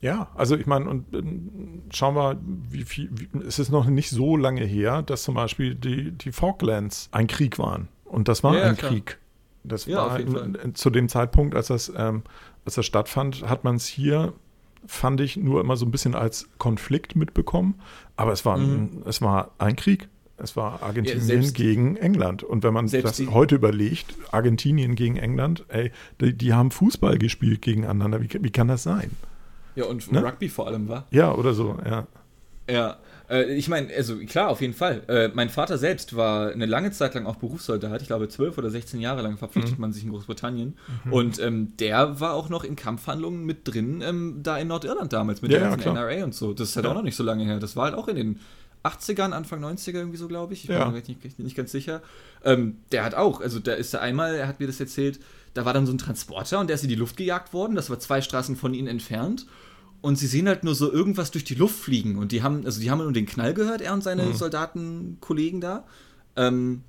Ja, also ich meine, und ähm, schauen wir, wie viel, wie, es ist noch nicht so lange her, dass zum Beispiel die, die Falklands ein Krieg waren. Und das war Ja, ein klar. Krieg. Das Ja, war in, zu dem Zeitpunkt, als das, ähm, als das stattfand, hat man es hier, fand ich, nur immer so ein bisschen als Konflikt mitbekommen. Aber es war, ein, es war ein Krieg. Es war Argentinien Mhm. selbst- gegen England. Und wenn man das die- heute überlegt, Argentinien gegen England, ey, die, die haben Fußball gespielt gegeneinander. Wie, wie kann das sein? Ja, und Ne? Rugby vor allem war. Ja, oder so, ja. Ja, äh, ich meine, also klar, auf jeden Fall. Äh, mein Vater selbst war eine lange Zeit lang auch Berufssoldat. Ich glaube, 12 oder 16 Jahre lang verpflichtet man sich in Großbritannien. Und ähm, der war auch noch in Kampfhandlungen mit drin, ähm, da in Nordirland damals, mit Ja, der ja, ganzen klar. NRA und so. Das ist halt Ja. auch noch nicht so lange her. Das war halt auch in den 80ern, Anfang 90er irgendwie so, glaube ich. Ich Ja. bin mir nicht, nicht ganz sicher. Ähm, der hat auch, also da ist er einmal, er hat mir das erzählt, da war dann so ein Transporter und der ist in die Luft gejagt worden. Das war zwei Straßen von ihnen entfernt. Und sie sehen halt nur so irgendwas durch die Luft fliegen. Und die haben, also die haben nur den Knall gehört, er und seine Soldatenkollegen da. Ähm,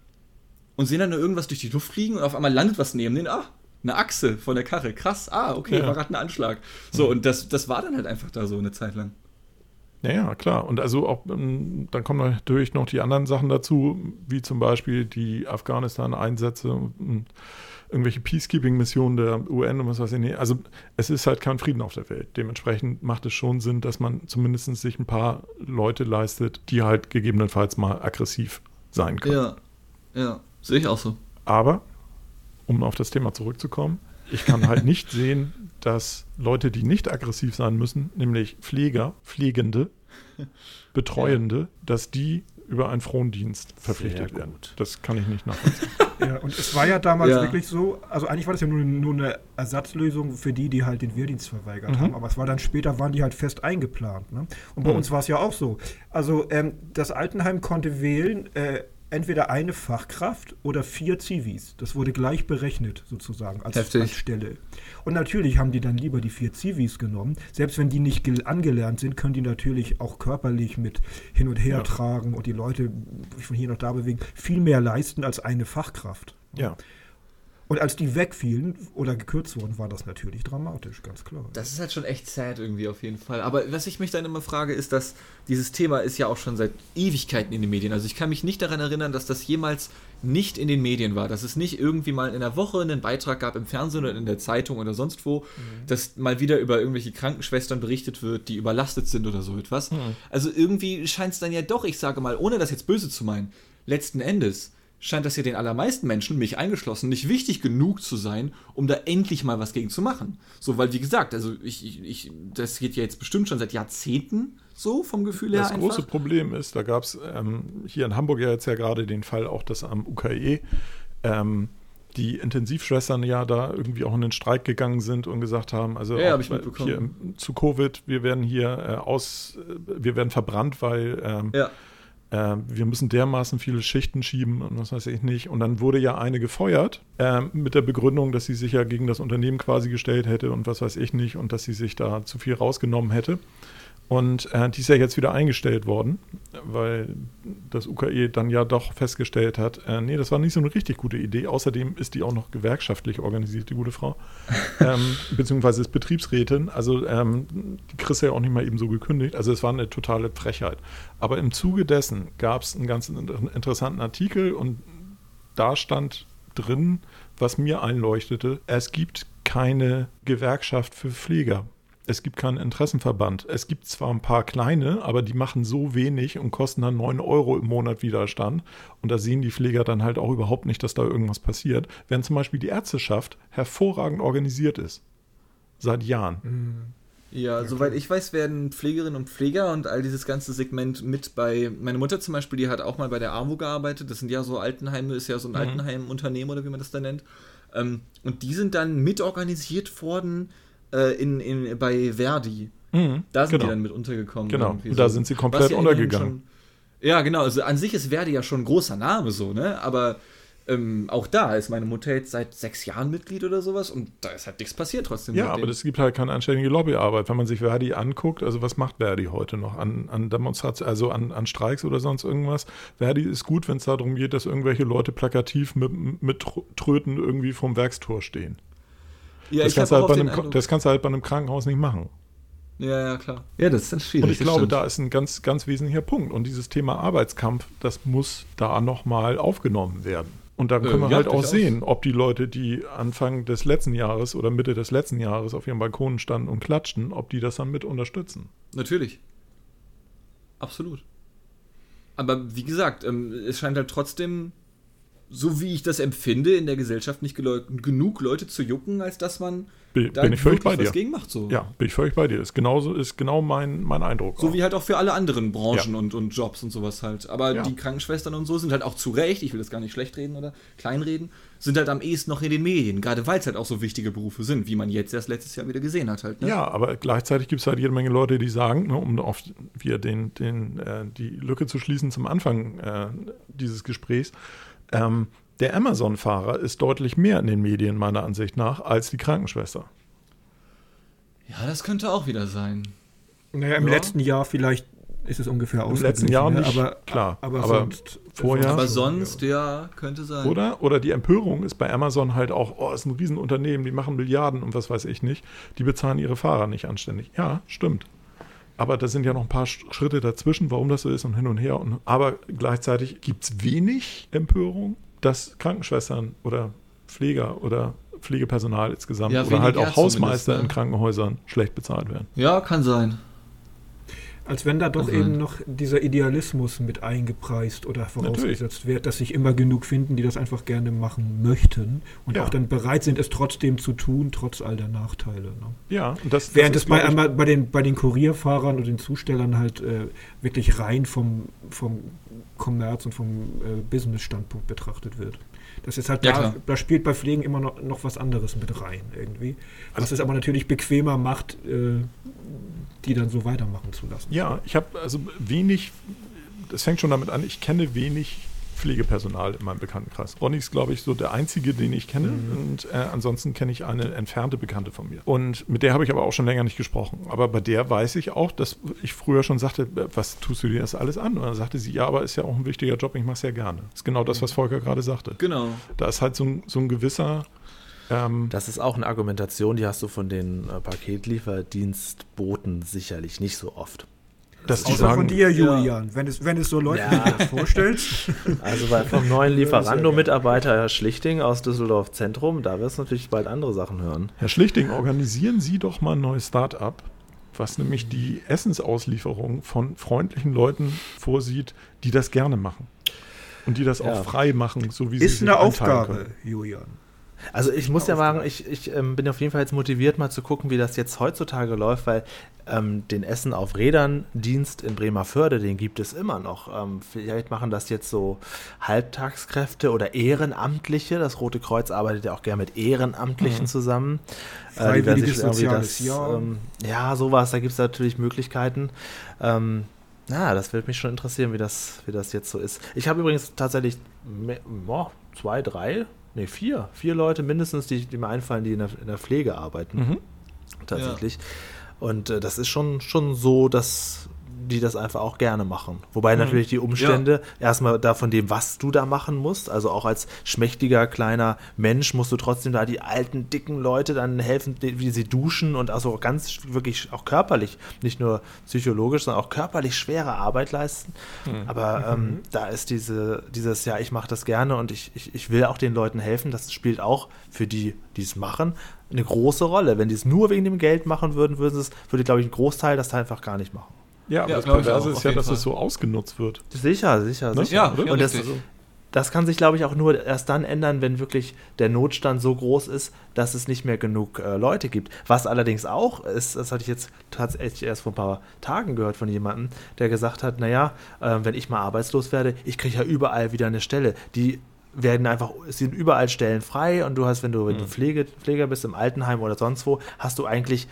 und sehen dann nur irgendwas durch die Luft fliegen und auf einmal landet was neben denen. Ah, eine Achse von der Karre. Krass. Ah, okay, Ja. war gerade ein Anschlag. So, und das, das war dann halt einfach da so eine Zeit lang. Ja, ja, klar. Und also auch, ähm, dann kommen natürlich noch die anderen Sachen dazu, wie zum Beispiel die Afghanistan-Einsätze und irgendwelche Peacekeeping-Missionen der UN und was weiß ich nicht. Also es ist halt kein Frieden auf der Welt. Dementsprechend macht es schon Sinn, dass man zumindest sich ein paar Leute leistet, die halt gegebenenfalls mal aggressiv sein können. Ja, ja, sehe ich auch so. Aber, um auf das Thema zurückzukommen, ich kann halt nicht sehen, dass Leute, die nicht aggressiv sein müssen, nämlich Pfleger, Pflegende, Betreuende, dass die über einen Frondienst verpflichtet werden. Das kann ich nicht nachvollziehen. Ja, und es war ja damals Ja. wirklich so, also eigentlich war das ja nur, nur eine Ersatzlösung für die, die halt den Wehrdienst verweigert Mhm. haben, aber es war dann später, waren die halt fest eingeplant. Ne? Und bei Mhm. uns war es ja auch so. Also ähm, das Altenheim konnte wählen, äh, entweder eine Fachkraft oder vier Zivis. Das wurde gleich berechnet sozusagen als, Heftig. als Stelle. Und natürlich haben die dann lieber die vier Zivis genommen. Selbst wenn die nicht gel- angelernt sind, können die natürlich auch körperlich mit hin und her Ja. tragen und die Leute von hier nach da bewegen, viel mehr leisten als eine Fachkraft. Ja. Und als die wegfielen oder gekürzt wurden, war das natürlich dramatisch, ganz klar. Das ist halt schon echt sad irgendwie auf jeden Fall. Aber was ich mich dann immer frage, ist, dass dieses Thema ist ja auch schon seit Ewigkeiten in den Medien. Also ich kann mich nicht daran erinnern, dass das jemals nicht in den Medien war. Dass es nicht irgendwie mal in der Woche einen Beitrag gab im Fernsehen oder in der Zeitung oder sonst wo, mhm. dass mal wieder über irgendwelche Krankenschwestern berichtet wird, die überlastet sind oder so etwas. Mhm. Also irgendwie scheint es dann ja doch, ich sage mal, ohne das jetzt böse zu meinen, letzten Endes scheint das ja den allermeisten Menschen, mich eingeschlossen, nicht wichtig genug zu sein, um da endlich mal was gegen zu machen. So, weil wie gesagt, also ich, ich, ich das geht ja jetzt bestimmt schon seit Jahrzehnten so vom Gefühl her. Das große Problem ist, da gab es ähm, hier in Hamburg ja jetzt ja gerade den Fall auch, dass am UKE ähm, die Intensivschwestern ja da irgendwie auch in den Streik gegangen sind und gesagt haben, also ja, hab ich mitbekommen. hier zu Covid, wir werden hier äh, aus, äh, wir werden verbrannt, weil ähm, ja äh, wir müssen dermaßen viele Schichten schieben und was weiß ich nicht. Und dann wurde ja eine gefeuert äh, mit der Begründung, dass sie sich ja gegen das Unternehmen quasi gestellt hätte und was weiß ich nicht und dass sie sich da zu viel rausgenommen hätte. Und äh, die ist ja jetzt wieder eingestellt worden, weil das UKE dann ja doch festgestellt hat, äh, nee, das war nicht so eine richtig gute Idee. Außerdem ist die auch noch gewerkschaftlich organisiert, die gute Frau, ähm, beziehungsweise ist Betriebsrätin. Also ähm, die kriegst ja auch nicht mal eben so gekündigt. Also es war eine totale Frechheit. Aber im Zuge dessen gab es einen ganz interessanten Artikel und da stand drin, was mir einleuchtete, es gibt keine Gewerkschaft für Pfleger es gibt keinen Interessenverband. Es gibt zwar ein paar kleine, aber die machen so wenig und kosten dann 9 Euro im Monat Widerstand. Und da sehen die Pfleger dann halt auch überhaupt nicht, dass da irgendwas passiert. Während zum Beispiel die Ärzteschaft hervorragend organisiert ist. Seit Jahren. Mhm. Ja, ja, soweit ich weiß, werden Pflegerinnen und Pfleger und all dieses ganze Segment mit bei. Meine Mutter zum Beispiel, die hat auch mal bei der AWO gearbeitet. Das sind ja so Altenheime, ist ja so ein mhm. Altenheimunternehmen oder wie man das da nennt. Ähm, und die sind dann mitorganisiert worden äh, in, in, bei Verdi. Mhm, da sind genau. die dann mit untergekommen. Genau, und da sind sie komplett ja untergegangen. Schon, ja, genau, also an sich ist Verdi ja schon ein großer Name so, ne? Aber ähm, auch da ist meine Mutter jetzt seit sechs Jahren Mitglied oder sowas und da ist halt nichts passiert trotzdem. Ja, aber es gibt halt keine anständige Lobbyarbeit. Wenn man sich Verdi anguckt, also was macht Verdi heute noch an, an Demonstrationen, also an, an Streiks oder sonst irgendwas? Verdi ist gut, wenn es darum geht, dass irgendwelche Leute plakativ mit, mit Tröten irgendwie vom Werkstor stehen. Ja, das, kannst halt einem, das kannst du halt bei einem Krankenhaus nicht machen. Ja, ja, klar. Ja, das ist dann schwierig. Und ich glaube, stimmt. da ist ein ganz, ganz wesentlicher Punkt. Und dieses Thema Arbeitskampf, das muss da nochmal aufgenommen werden. Und dann können äh, wir ja, halt auch sehen, ob die Leute, die Anfang des letzten Jahres oder Mitte des letzten Jahres auf ihren Balkonen standen und klatschten, ob die das dann mit unterstützen. Natürlich. Absolut. Aber wie gesagt, ähm, es scheint halt trotzdem so wie ich das empfinde, in der Gesellschaft nicht genug Leute zu jucken, als dass man bin, da bin ich völlig bei dir. was gegen macht. So. Ja, bin ich völlig bei dir. Ist, genauso, ist genau mein, mein Eindruck. So auch. wie halt auch für alle anderen Branchen ja. und, und Jobs und sowas halt. Aber ja. die Krankenschwestern und so sind halt auch zu Recht, ich will das gar nicht schlecht reden oder kleinreden, sind halt am ehesten noch in den Medien, gerade weil es halt auch so wichtige Berufe sind, wie man jetzt erst letztes Jahr wieder gesehen hat halt. Ne? Ja, aber gleichzeitig gibt es halt jede Menge Leute, die sagen, ne, um auf wieder den, den, äh, die Lücke zu schließen zum Anfang äh, dieses Gesprächs, ähm, der Amazon-Fahrer ist deutlich mehr in den Medien, meiner Ansicht nach, als die Krankenschwester. Ja, das könnte auch wieder sein. Naja, im ja. letzten Jahr vielleicht ist es ungefähr Im letzten Jahr ne? nicht, aber, klar. Aber, aber sonst, vorher. Aber sonst, ja. ja. könnte sein. Oder? Oder die Empörung ist bei Amazon halt auch, oh, ist ein Riesenunternehmen, die machen Milliarden und was weiß ich nicht. Die bezahlen ihre Fahrer nicht anständig. Ja, stimmt. Aber da sind ja noch ein paar Schritte dazwischen, warum das so ist und hin und her. Und, aber gleichzeitig gibt es wenig Empörung dass Krankenschwestern oder Pfleger oder Pflegepersonal insgesamt ja, oder halt auch Hausmeister ne? in Krankenhäusern schlecht bezahlt werden. Ja, kann sein. Als wenn da doch eben noch dieser Idealismus mit eingepreist oder vorausgesetzt Natürlich. wird, dass sich immer genug finden, die das einfach gerne machen möchten und ja. auch dann bereit sind, es trotzdem zu tun, trotz all der Nachteile. Ne? Ja, und das, Während das es bei, einmal bei, den, bei den Kurierfahrern und den Zustellern halt äh, wirklich rein vom, vom Kommerz- und vom äh, Business-Standpunkt betrachtet wird. Das ist halt, ja, da, da, spielt bei Pflegen immer noch, noch was anderes mit rein irgendwie. Was also, es aber natürlich bequemer macht, äh, die dann so weitermachen zu lassen. Ja, ich habe also wenig, das fängt schon damit an, ich kenne wenig Pflegepersonal in meinem Bekanntenkreis. Ronny ist, glaube ich, so der einzige, den ich kenne. Mhm. Und äh, ansonsten kenne ich eine entfernte Bekannte von mir. Und mit der habe ich aber auch schon länger nicht gesprochen. Aber bei der weiß ich auch, dass ich früher schon sagte, was tust du dir das alles an? Und dann sagte sie, ja, aber ist ja auch ein wichtiger Job, ich mache es ja gerne. Das ist genau das, was Volker gerade sagte. Genau. Da ist halt so ein, so ein gewisser ähm, Das ist auch eine Argumentation, die hast du von den äh, Paketlieferdienstboten sicherlich nicht so oft. Dass die Außer von dir, Julian. Wenn, es, wenn es so läuft, Ja. wie du das vorstellst. Also bei, vom neuen Lieferando-Mitarbeiter Herr Schlichting aus Düsseldorf Zentrum, da wirst du natürlich bald andere Sachen hören. Herr Schlichting, organisieren Sie doch mal ein neues Start-up, was nämlich die Essensauslieferung von freundlichen Leuten vorsieht, die das gerne machen. Und die das Ja. auch frei machen, so wie sie Ist sich eine Aufgabe, können. Julian. Also ich muss ja sagen, ich, ich ähm, bin auf jeden Fall jetzt motiviert, mal zu gucken, wie das jetzt heutzutage läuft, weil ähm, den Essen auf Rädern Dienst in Bremerförde, den gibt es immer noch. Ähm, vielleicht machen das jetzt so Halbtagskräfte oder Ehrenamtliche. Das Rote Kreuz arbeitet ja auch gerne mit Ehrenamtlichen Mhm. zusammen. Äh, die sich irgendwie soziales Jahr. Ähm, ja, sowas, da gibt es natürlich Möglichkeiten. Ähm, na, das würde mich schon interessieren, wie das, wie das jetzt so ist. Ich habe übrigens tatsächlich me- boah, zwei, drei, nee, vier, vier Leute mindestens, die, die mir einfallen, die in der, in der Pflege arbeiten. Mhm. Tatsächlich. Und äh, das ist schon, schon so, dass die das einfach auch gerne machen. Wobei natürlich die Umstände, erstmal da von dem, was du da machen musst, also auch als schmächtiger kleiner Mensch musst du trotzdem da die alten, dicken Leute dann helfen, wie sie duschen und also ganz wirklich auch körperlich, nicht nur psychologisch, sondern auch körperlich schwere Arbeit leisten. Aber ähm, da ist diese, dieses, ja, ich mache das gerne und ich, ich, ich will auch den Leuten helfen, das spielt auch für die, die es machen, eine große Rolle. Wenn die es nur wegen dem Geld machen würden, würden sie es, würde, glaube ich, ein Großteil das einfach gar nicht machen. Ja, aber Ja, das Perverse ist ja, dass Fall. es so ausgenutzt wird. Sicher, sicher, Ne? sicher. Ja, Und das, das kann sich, glaube ich, auch nur erst dann ändern, wenn wirklich der Notstand so groß ist, dass es nicht mehr genug äh, Leute gibt. Was allerdings auch ist, das hatte ich jetzt tatsächlich erst vor ein paar Tagen gehört von jemandem, der gesagt hat, naja, äh, wenn ich mal arbeitslos werde, ich kriege ja überall wieder eine Stelle. Die werden einfach, es sind überall Stellen frei und du hast, wenn du, wenn du Pflege, Pfleger bist im Altenheim oder sonst wo, hast du eigentlich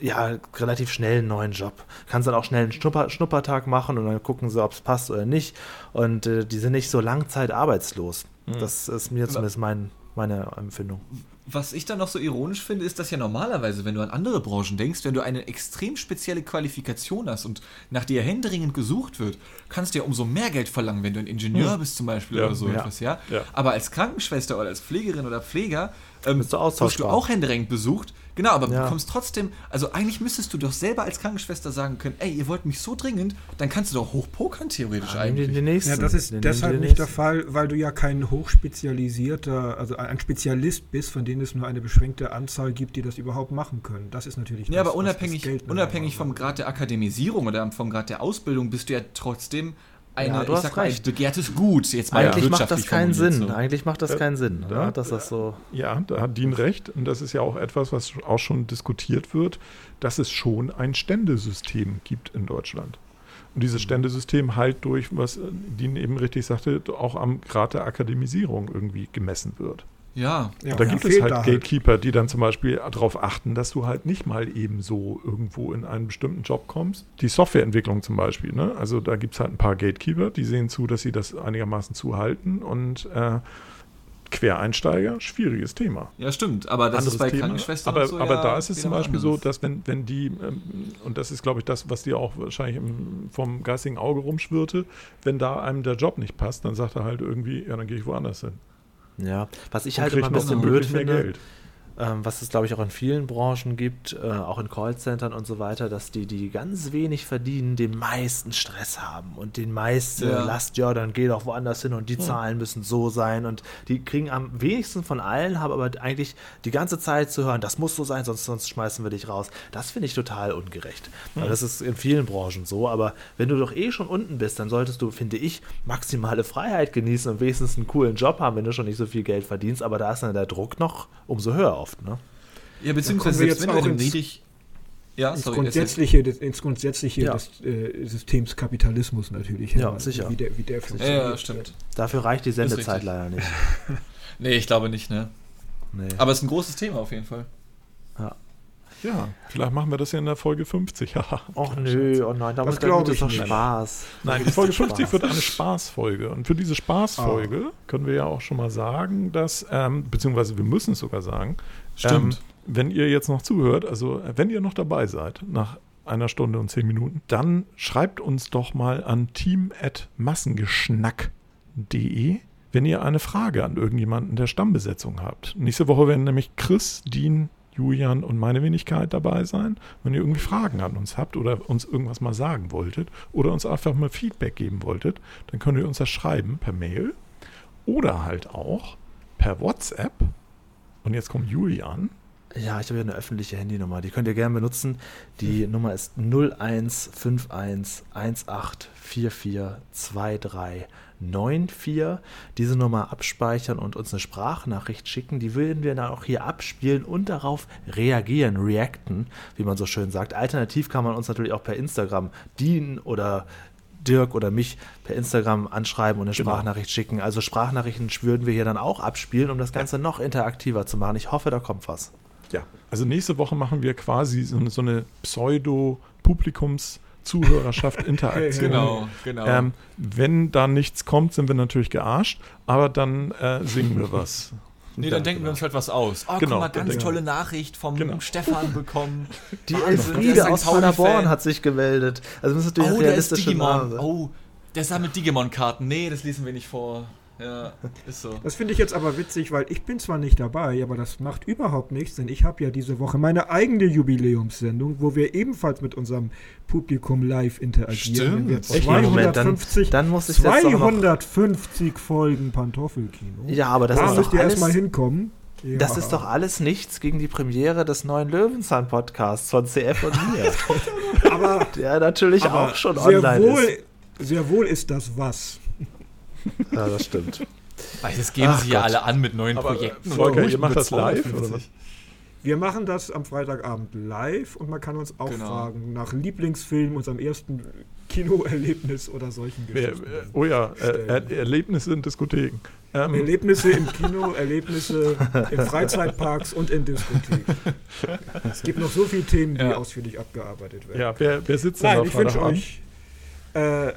ja, relativ schnell einen neuen Job. Kannst dann auch schnell einen Schnupper, Schnuppertag machen und dann gucken sie, ob es passt oder nicht. Und äh, die sind nicht so langzeit arbeitslos. Das ist mir zumindest mein, meine Empfindung. Was ich dann noch so ironisch finde, ist, dass ja normalerweise, wenn du an andere Branchen denkst, wenn du eine extrem spezielle Qualifikation hast und nach dir händeringend gesucht wird, kannst du ja umso mehr Geld verlangen, wenn du ein Ingenieur Hm. bist zum Beispiel Ja, oder so ja. etwas, ja? Ja. Aber als Krankenschwester oder als Pflegerin oder Pfleger ähm, wirst du auch händeringend besucht. Genau, aber Ja. bekommst trotzdem, also eigentlich müsstest du doch selber als Krankenschwester sagen können, ey, ihr wollt mich so dringend, dann kannst du doch hochpokern theoretisch Ja, nimm eigentlich. den, den nächsten. Ja, das ist Den- deshalb den nicht der. Fall, weil du ja kein hochspezialisierter, also ein Spezialist bist, von denen es nur eine beschränkte Anzahl gibt, die das überhaupt machen können. Das ist natürlich Ja, das, aber unabhängig, unabhängig vom Grad der Akademisierung oder vom Grad der Ausbildung bist du ja trotzdem eine, Ja, du ich hast sag recht. begehrtes Gut. Jetzt mal Eigentlich macht das keinen Sinn. so. Eigentlich macht das Äh, keinen Sinn, ja. ne? dass das so. Ja, da hat Dean recht. Und das ist ja auch etwas, was auch schon diskutiert wird, dass es schon ein Ständesystem gibt in Deutschland. Und dieses Ständesystem halt durch, was Dean eben richtig sagte, auch am Grad der Akademisierung irgendwie gemessen wird. Ja, Ja, da ja, gibt es halt da halt. Gatekeeper, die dann zum Beispiel darauf achten, dass du halt nicht mal eben so irgendwo in einen bestimmten Job kommst. Die Softwareentwicklung zum Beispiel, ne? Also da gibt es halt ein paar Gatekeeper, die sehen zu, dass sie das einigermaßen zuhalten und äh, Quereinsteiger, schwieriges Thema. ja, stimmt. Aber das ist bei Krankenschwestern aber, und so aber ja da ist es zum Beispiel so, anderes. dass wenn, wenn die, ähm, und das ist glaube ich das, was dir auch wahrscheinlich im, vom geistigen Auge rumschwirrte, wenn da einem der Job nicht passt, dann sagt er halt irgendwie, ja, dann gehe ich woanders hin. Ja, was ich Und halt immer ein bisschen blöd finde. Geld. Ähm, was es glaube ich auch in vielen Branchen gibt, äh, auch in Callcentern und so weiter, dass die, die ganz wenig verdienen, den meisten Stress haben und den meisten Ja. Last, ja, dann geh doch woanders hin und die Zahlen müssen so sein und die kriegen am wenigsten von allen, haben aber eigentlich die ganze Zeit zu hören, das muss so sein, sonst, sonst schmeißen wir dich raus. Das finde ich total ungerecht. Weil Das ist in vielen Branchen so, aber wenn du doch eh schon unten bist, dann solltest du, finde ich, maximale Freiheit genießen und wenigstens einen coolen Job haben, wenn du schon nicht so viel Geld verdienst, aber da ist dann der Druck noch umso höher oft, ne? Ja, beziehungsweise selbst jetzt wenn auch niedrig... Ja, ins sorry. Grundsätzliche, des, ins Grundsätzliche Ja. des äh, Systems Kapitalismus natürlich. Ja, Also sicher. Wie der, wie der funktioniert. Ja, ja, stimmt. Dafür reicht die Sendezeit leider nicht. Nee, ich glaube nicht, ne? Nee. Aber es ist ein großes Thema auf jeden Fall. Ja, vielleicht machen wir das ja in der Folge 50. Haha. Och nö, oh nein, da Das muss glaub es ich doch nicht. Spaß. Nein, die Folge 50 wird eine Spaßfolge. Und für diese Spaßfolge können wir ja auch schon mal sagen, dass, ähm, beziehungsweise wir müssen es sogar sagen, Stimmt. Ähm, wenn ihr jetzt noch zuhört, also äh, wenn ihr noch dabei seid, nach einer Stunde und zehn Minuten, dann schreibt uns doch mal an team.massengeschnack.de, wenn ihr eine Frage an irgendjemanden der Stammbesetzung habt. Nächste Woche werden nämlich Chris, Dean, Julian und meine Wenigkeit dabei sein. Wenn ihr irgendwie Fragen an uns habt oder uns irgendwas mal sagen wolltet oder uns einfach mal Feedback geben wolltet, dann könnt ihr uns das schreiben per Mail oder halt auch per WhatsApp. Und jetzt kommt Julian. Ja, ich habe hier eine öffentliche Handynummer, die könnt ihr gerne benutzen. Die Nummer ist 015118442394. Diese Nummer abspeichern und uns eine Sprachnachricht schicken. Die würden wir dann auch hier abspielen und darauf reagieren, reacten, wie man so schön sagt. Alternativ kann man uns natürlich auch per Instagram dienen oder Dirk oder mich per Instagram anschreiben und eine Genau. Sprachnachricht schicken. Also Sprachnachrichten würden wir hier dann auch abspielen, um das Ganze noch interaktiver zu machen. Ich hoffe, da kommt was. Ja. Also nächste Woche machen wir quasi so eine, so eine Pseudo-Publikums-Zuhörerschaft-Interaktion. Genau, genau. Ähm, wenn da nichts kommt, sind wir natürlich gearscht, aber dann äh, singen wir was. nee, dann denken wir uns halt was aus. Oh, Genau, guck mal, dann ganz tolle Nachricht vom Genau. Stefan bekommen. Die Elfriede aus. Paderborn hat sich gemeldet. Also das ist natürlich Oh, der ist Digimon. Name. Oh, der sammelt Digimon-Karten. Nee, das lesen wir nicht vor. Ja, ist so. Das finde ich jetzt aber witzig, weil ich bin zwar nicht dabei, aber das macht überhaupt nichts, denn ich habe ja diese Woche meine eigene Jubiläumssendung, wo wir ebenfalls mit unserem Publikum live interagieren. Wir Stimmt. Echt? Moment, dann- 250, dann muss ich jetzt doch noch- 250 Folgen Pantoffelkino. Ja, aber das da ist doch ihr erstmal alles, hinkommen. Ja. das ist doch alles nichts gegen die Premiere des neuen Löwenzahn-Podcasts von CF und mir, aber, der natürlich aber auch schon sehr online wohl, ist. Sehr wohl ist das was. Ja, das stimmt. Weil das geben Ach sie ja Gott. alle an mit neuen Aber, äh, Projekten. Volker, ihr macht das live, oder 250. Wir machen das am Freitagabend live und man kann uns auch Genau. fragen nach Lieblingsfilm, unserem ersten Kinoerlebnis oder solchen Geschichten. äh, oh ja, äh, Er- Erlebnisse in Diskotheken. Ähm, Erlebnisse im Kino, Erlebnisse in Freizeitparks und in Diskotheken. Es gibt noch so viele Themen, die Ja. ausführlich abgearbeitet werden. ja, wer, wer sitzt denn Nein, da ich wünsche euch äh,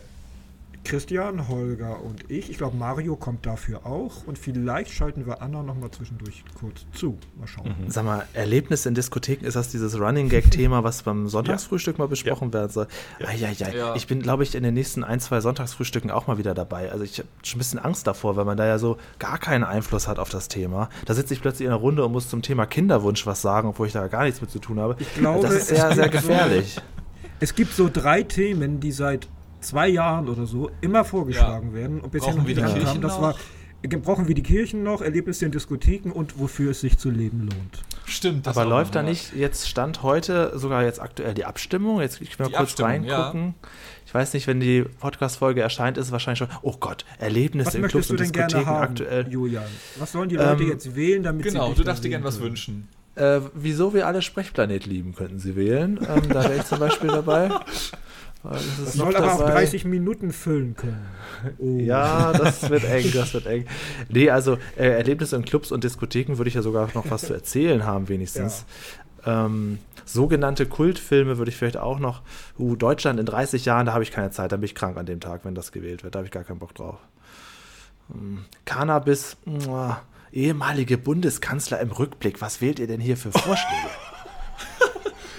Christian, Holger und ich. Ich glaube, Mario kommt dafür auch. Und vielleicht schalten wir Anna noch mal zwischendurch kurz zu. Mal schauen. Sag mal, Erlebnis in Diskotheken, ist das dieses Running Gag-Thema, was beim Sonntagsfrühstück mal besprochen werden soll? Eieiei. Ja. Ich bin, glaube ich, in den nächsten ein, zwei Sonntagsfrühstücken auch mal wieder dabei. Also ich habe schon ein bisschen Angst davor, weil man da ja so gar keinen Einfluss hat auf das Thema. Da sitze ich plötzlich in einer Runde und muss zum Thema Kinderwunsch was sagen, obwohl ich da gar nichts mit zu tun habe. Ich glaube, das ist sehr, sehr gefährlich. Es gibt so drei Themen, die seit zwei Jahren oder so immer vorgeschlagen werden und bisher noch wir ankamen. Kirchen Das noch? war äh, brauchen wir die Kirchen noch, Erlebnisse in Diskotheken und wofür es sich zu leben lohnt. Stimmt. das Aber auch läuft da ja. nicht jetzt Stand heute sogar jetzt aktuell die Abstimmung? Jetzt mal Die kurz Abstimmung, ja. reingucken. Ich weiß nicht, wenn die Podcast-Folge erscheint, ist es wahrscheinlich schon. Oh Gott, Erlebnisse Was in möchtest Clubs du und denn Diskotheken gerne haben, aktuell. Julian? Was sollen die Leute Ähm, jetzt wählen, damit sie Genau, du darfst dir sehen gern was können? wünschen. Äh, wieso wir alle Sprechplanet lieben, könnten Sie wählen. Ähm, da wäre ich zum Beispiel dabei. Das soll aber auch dabei- 30 Minuten füllen können. Oh. Ja, das wird eng, das wird eng. Nee, also äh, Erlebnisse in Clubs und Diskotheken würde ich ja sogar noch was zu erzählen haben, wenigstens. Ähm, sogenannte Kultfilme würde ich vielleicht auch noch. Uh, Deutschland in 30 Jahren, da habe ich keine Zeit, da bin ich krank an dem Tag, wenn das gewählt wird. Da habe ich gar keinen Bock drauf. Ähm, Cannabis, muah, ehemalige Bundeskanzler im Rückblick. Was wählt ihr denn hier für Vorschläge?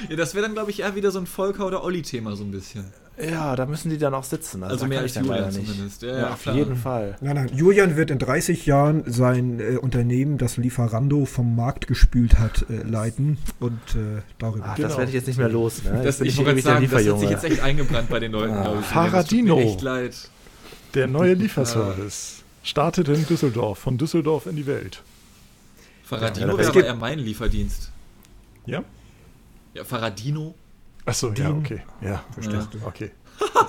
Ja, das wäre dann, glaube ich, eher wieder so ein Volker- oder Olli-Thema so ein bisschen. ja, da müssen die dann auch sitzen. Also da mehr als Julian zumindest. Ja, Ja, ja, auf klar. jeden Fall. Nein, nein, Julian wird in 30 Jahren sein äh, Unternehmen, das Lieferando vom Markt gespült hat, äh, leiten und äh, darüber. Ach, Genau. Das werde ich jetzt nicht mehr los. Ne? Das, ich ich wollte sagen, das hat sich jetzt echt eingebrannt bei den Leuten, Ah. ich. Faradino. Das tut mir echt leid. Der neue Lieferservice startet in Düsseldorf, von Düsseldorf in die Welt. Faradino Ja, aber gibt- eher mein Lieferdienst. Ja? Ja, Faradino. Achso, ja, okay. Ja, Verstehst du? okay.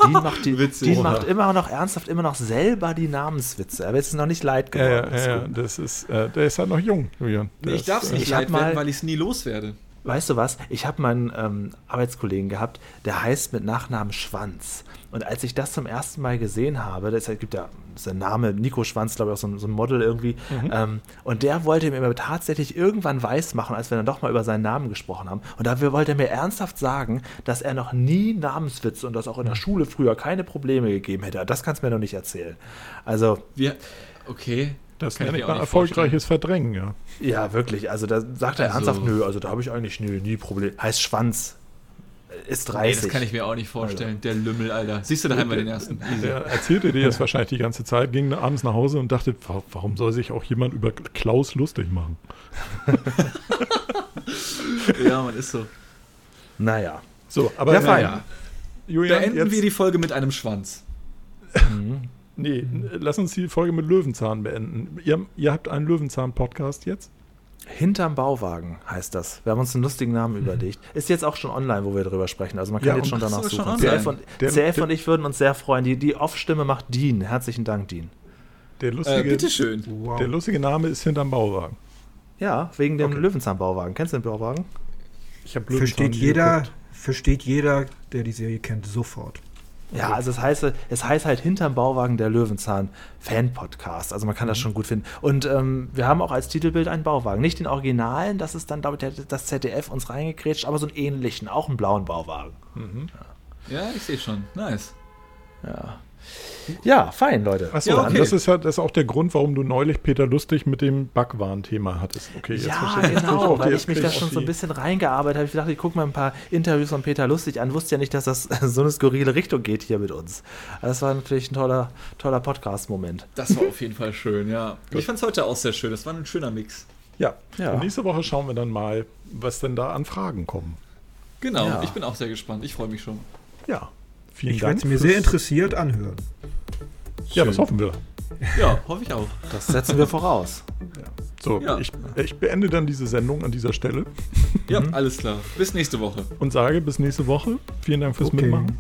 Dean macht, die, Witzig. Dean Oha. macht immer noch ernsthaft, immer noch selber die Namenswitze. Aber jetzt ist noch nicht leid Ja, geworden. ja, ja, das ist, äh, der ist halt noch jung, Julian. Der ich darf es äh, nicht leid mal- werden, weil ich es nie loswerde. weißt du was? Ich habe meinen ähm, Arbeitskollegen gehabt, der heißt mit Nachnamen Schwanz. Und als ich das zum ersten Mal gesehen habe, das gibt ja das ist der Name Nico Schwanz, glaube ich, auch so, ein- so ein Model irgendwie. Ähm, und der wollte mir aber tatsächlich irgendwann weiß machen, als wir dann doch mal über seinen Namen gesprochen haben. Und dafür wollte er mir ernsthaft sagen, dass er noch nie Namenswitze und das auch in der Schule früher keine Probleme gegeben hätte. Das kannst du mir noch nicht erzählen. Also, Wir, okay. Das Kann ich nenne mir ich auch mal erfolgreiches Verdrängen, ja. ja, wirklich. Also da sagt er Also- ernsthaft, nö, also da habe ich eigentlich nie, nie Probleme. Heißt Schwanz. Ist Nee, 30. das kann ich mir auch nicht vorstellen. Der Lümmel, Alter. Siehst du, da haben wir den ersten. Der erzählte dir das wahrscheinlich die ganze Zeit, ging abends nach Hause und dachte, wa- warum soll sich auch jemand über Klaus lustig machen? Ja, man ist so. Naja. So, aber Ja, fein. Ja. Julian, Beenden jetzt, wir die Folge mit einem Schwanz. nee, lass uns die Folge mit Löwenzahn beenden. Ihr, ihr habt einen Löwenzahn-Podcast jetzt? Hinterm Bauwagen heißt das. Wir haben uns einen lustigen Namen überlegt. Ist jetzt auch schon online, wo wir drüber sprechen. Also man kann Ja, jetzt schon Ach danach suchen. CF und, Der- CF der- und ich würden uns sehr freuen. Die, die Off-Stimme macht Dean. Herzlichen Dank, Dean. Der Äh, lustige, bitteschön. Wow. der lustige Name ist hinterm Bauwagen. Ja, wegen dem Okay. Löwenzahn-Bauwagen. Kennst du den Bauwagen? Ich habe versteht jeder, versteht jeder, der die Serie kennt, sofort. Ja, also es heißt, es heißt halt hinterm Bauwagen der Löwenzahn Fan-Podcast. Also man kann das Mhm. schon gut finden. Und ähm, wir haben auch als Titelbild einen Bauwagen. Nicht den Originalen, das ist dann, glaube ich, das ZDF uns reingekrätscht, aber so einen ähnlichen, auch einen blauen Bauwagen. Ja, ich sehe schon. Nice. Ja. Ja, fein, Leute. Achso, Ja, okay. das ist ja das ist auch der Grund, warum du neulich Peter Lustig mit dem Backwaren-Thema hattest. Okay, jetzt Ja, verstehe ich. Jetzt genau, weil die- ich mich da schon so ein bisschen reingearbeitet habe. Ich dachte, ich gucke mal ein paar Interviews von Peter Lustig an. Wusste ja nicht, dass das so eine skurrile Richtung geht hier mit uns. Das war natürlich ein toller, toller Podcast-Moment. Das war auf jeden Fall schön, ja. Ich fand es heute auch sehr schön. Das war ein schöner Mix. Ja. Ja. Und nächste Woche schauen wir dann mal, was denn da an Fragen kommen. Genau, Ja. ich bin auch sehr gespannt. Ich freue mich schon. Ja. Vielen Ich werde Dank. es mir sehr interessiert anhören. Ja, das hoffen wir. Ja, hoffe ich auch. Das setzen wir voraus. So, Ja. ich, ich beende dann diese Sendung an dieser Stelle Ja, alles klar. Bis nächste Woche. und sage bis nächste Woche. Vielen Dank fürs Okay. Mitmachen.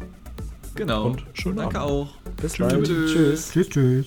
Genau. Und schönen Danke Abend. auch. Bis. Tschüss. Tschüss. Tschüss, tschüss.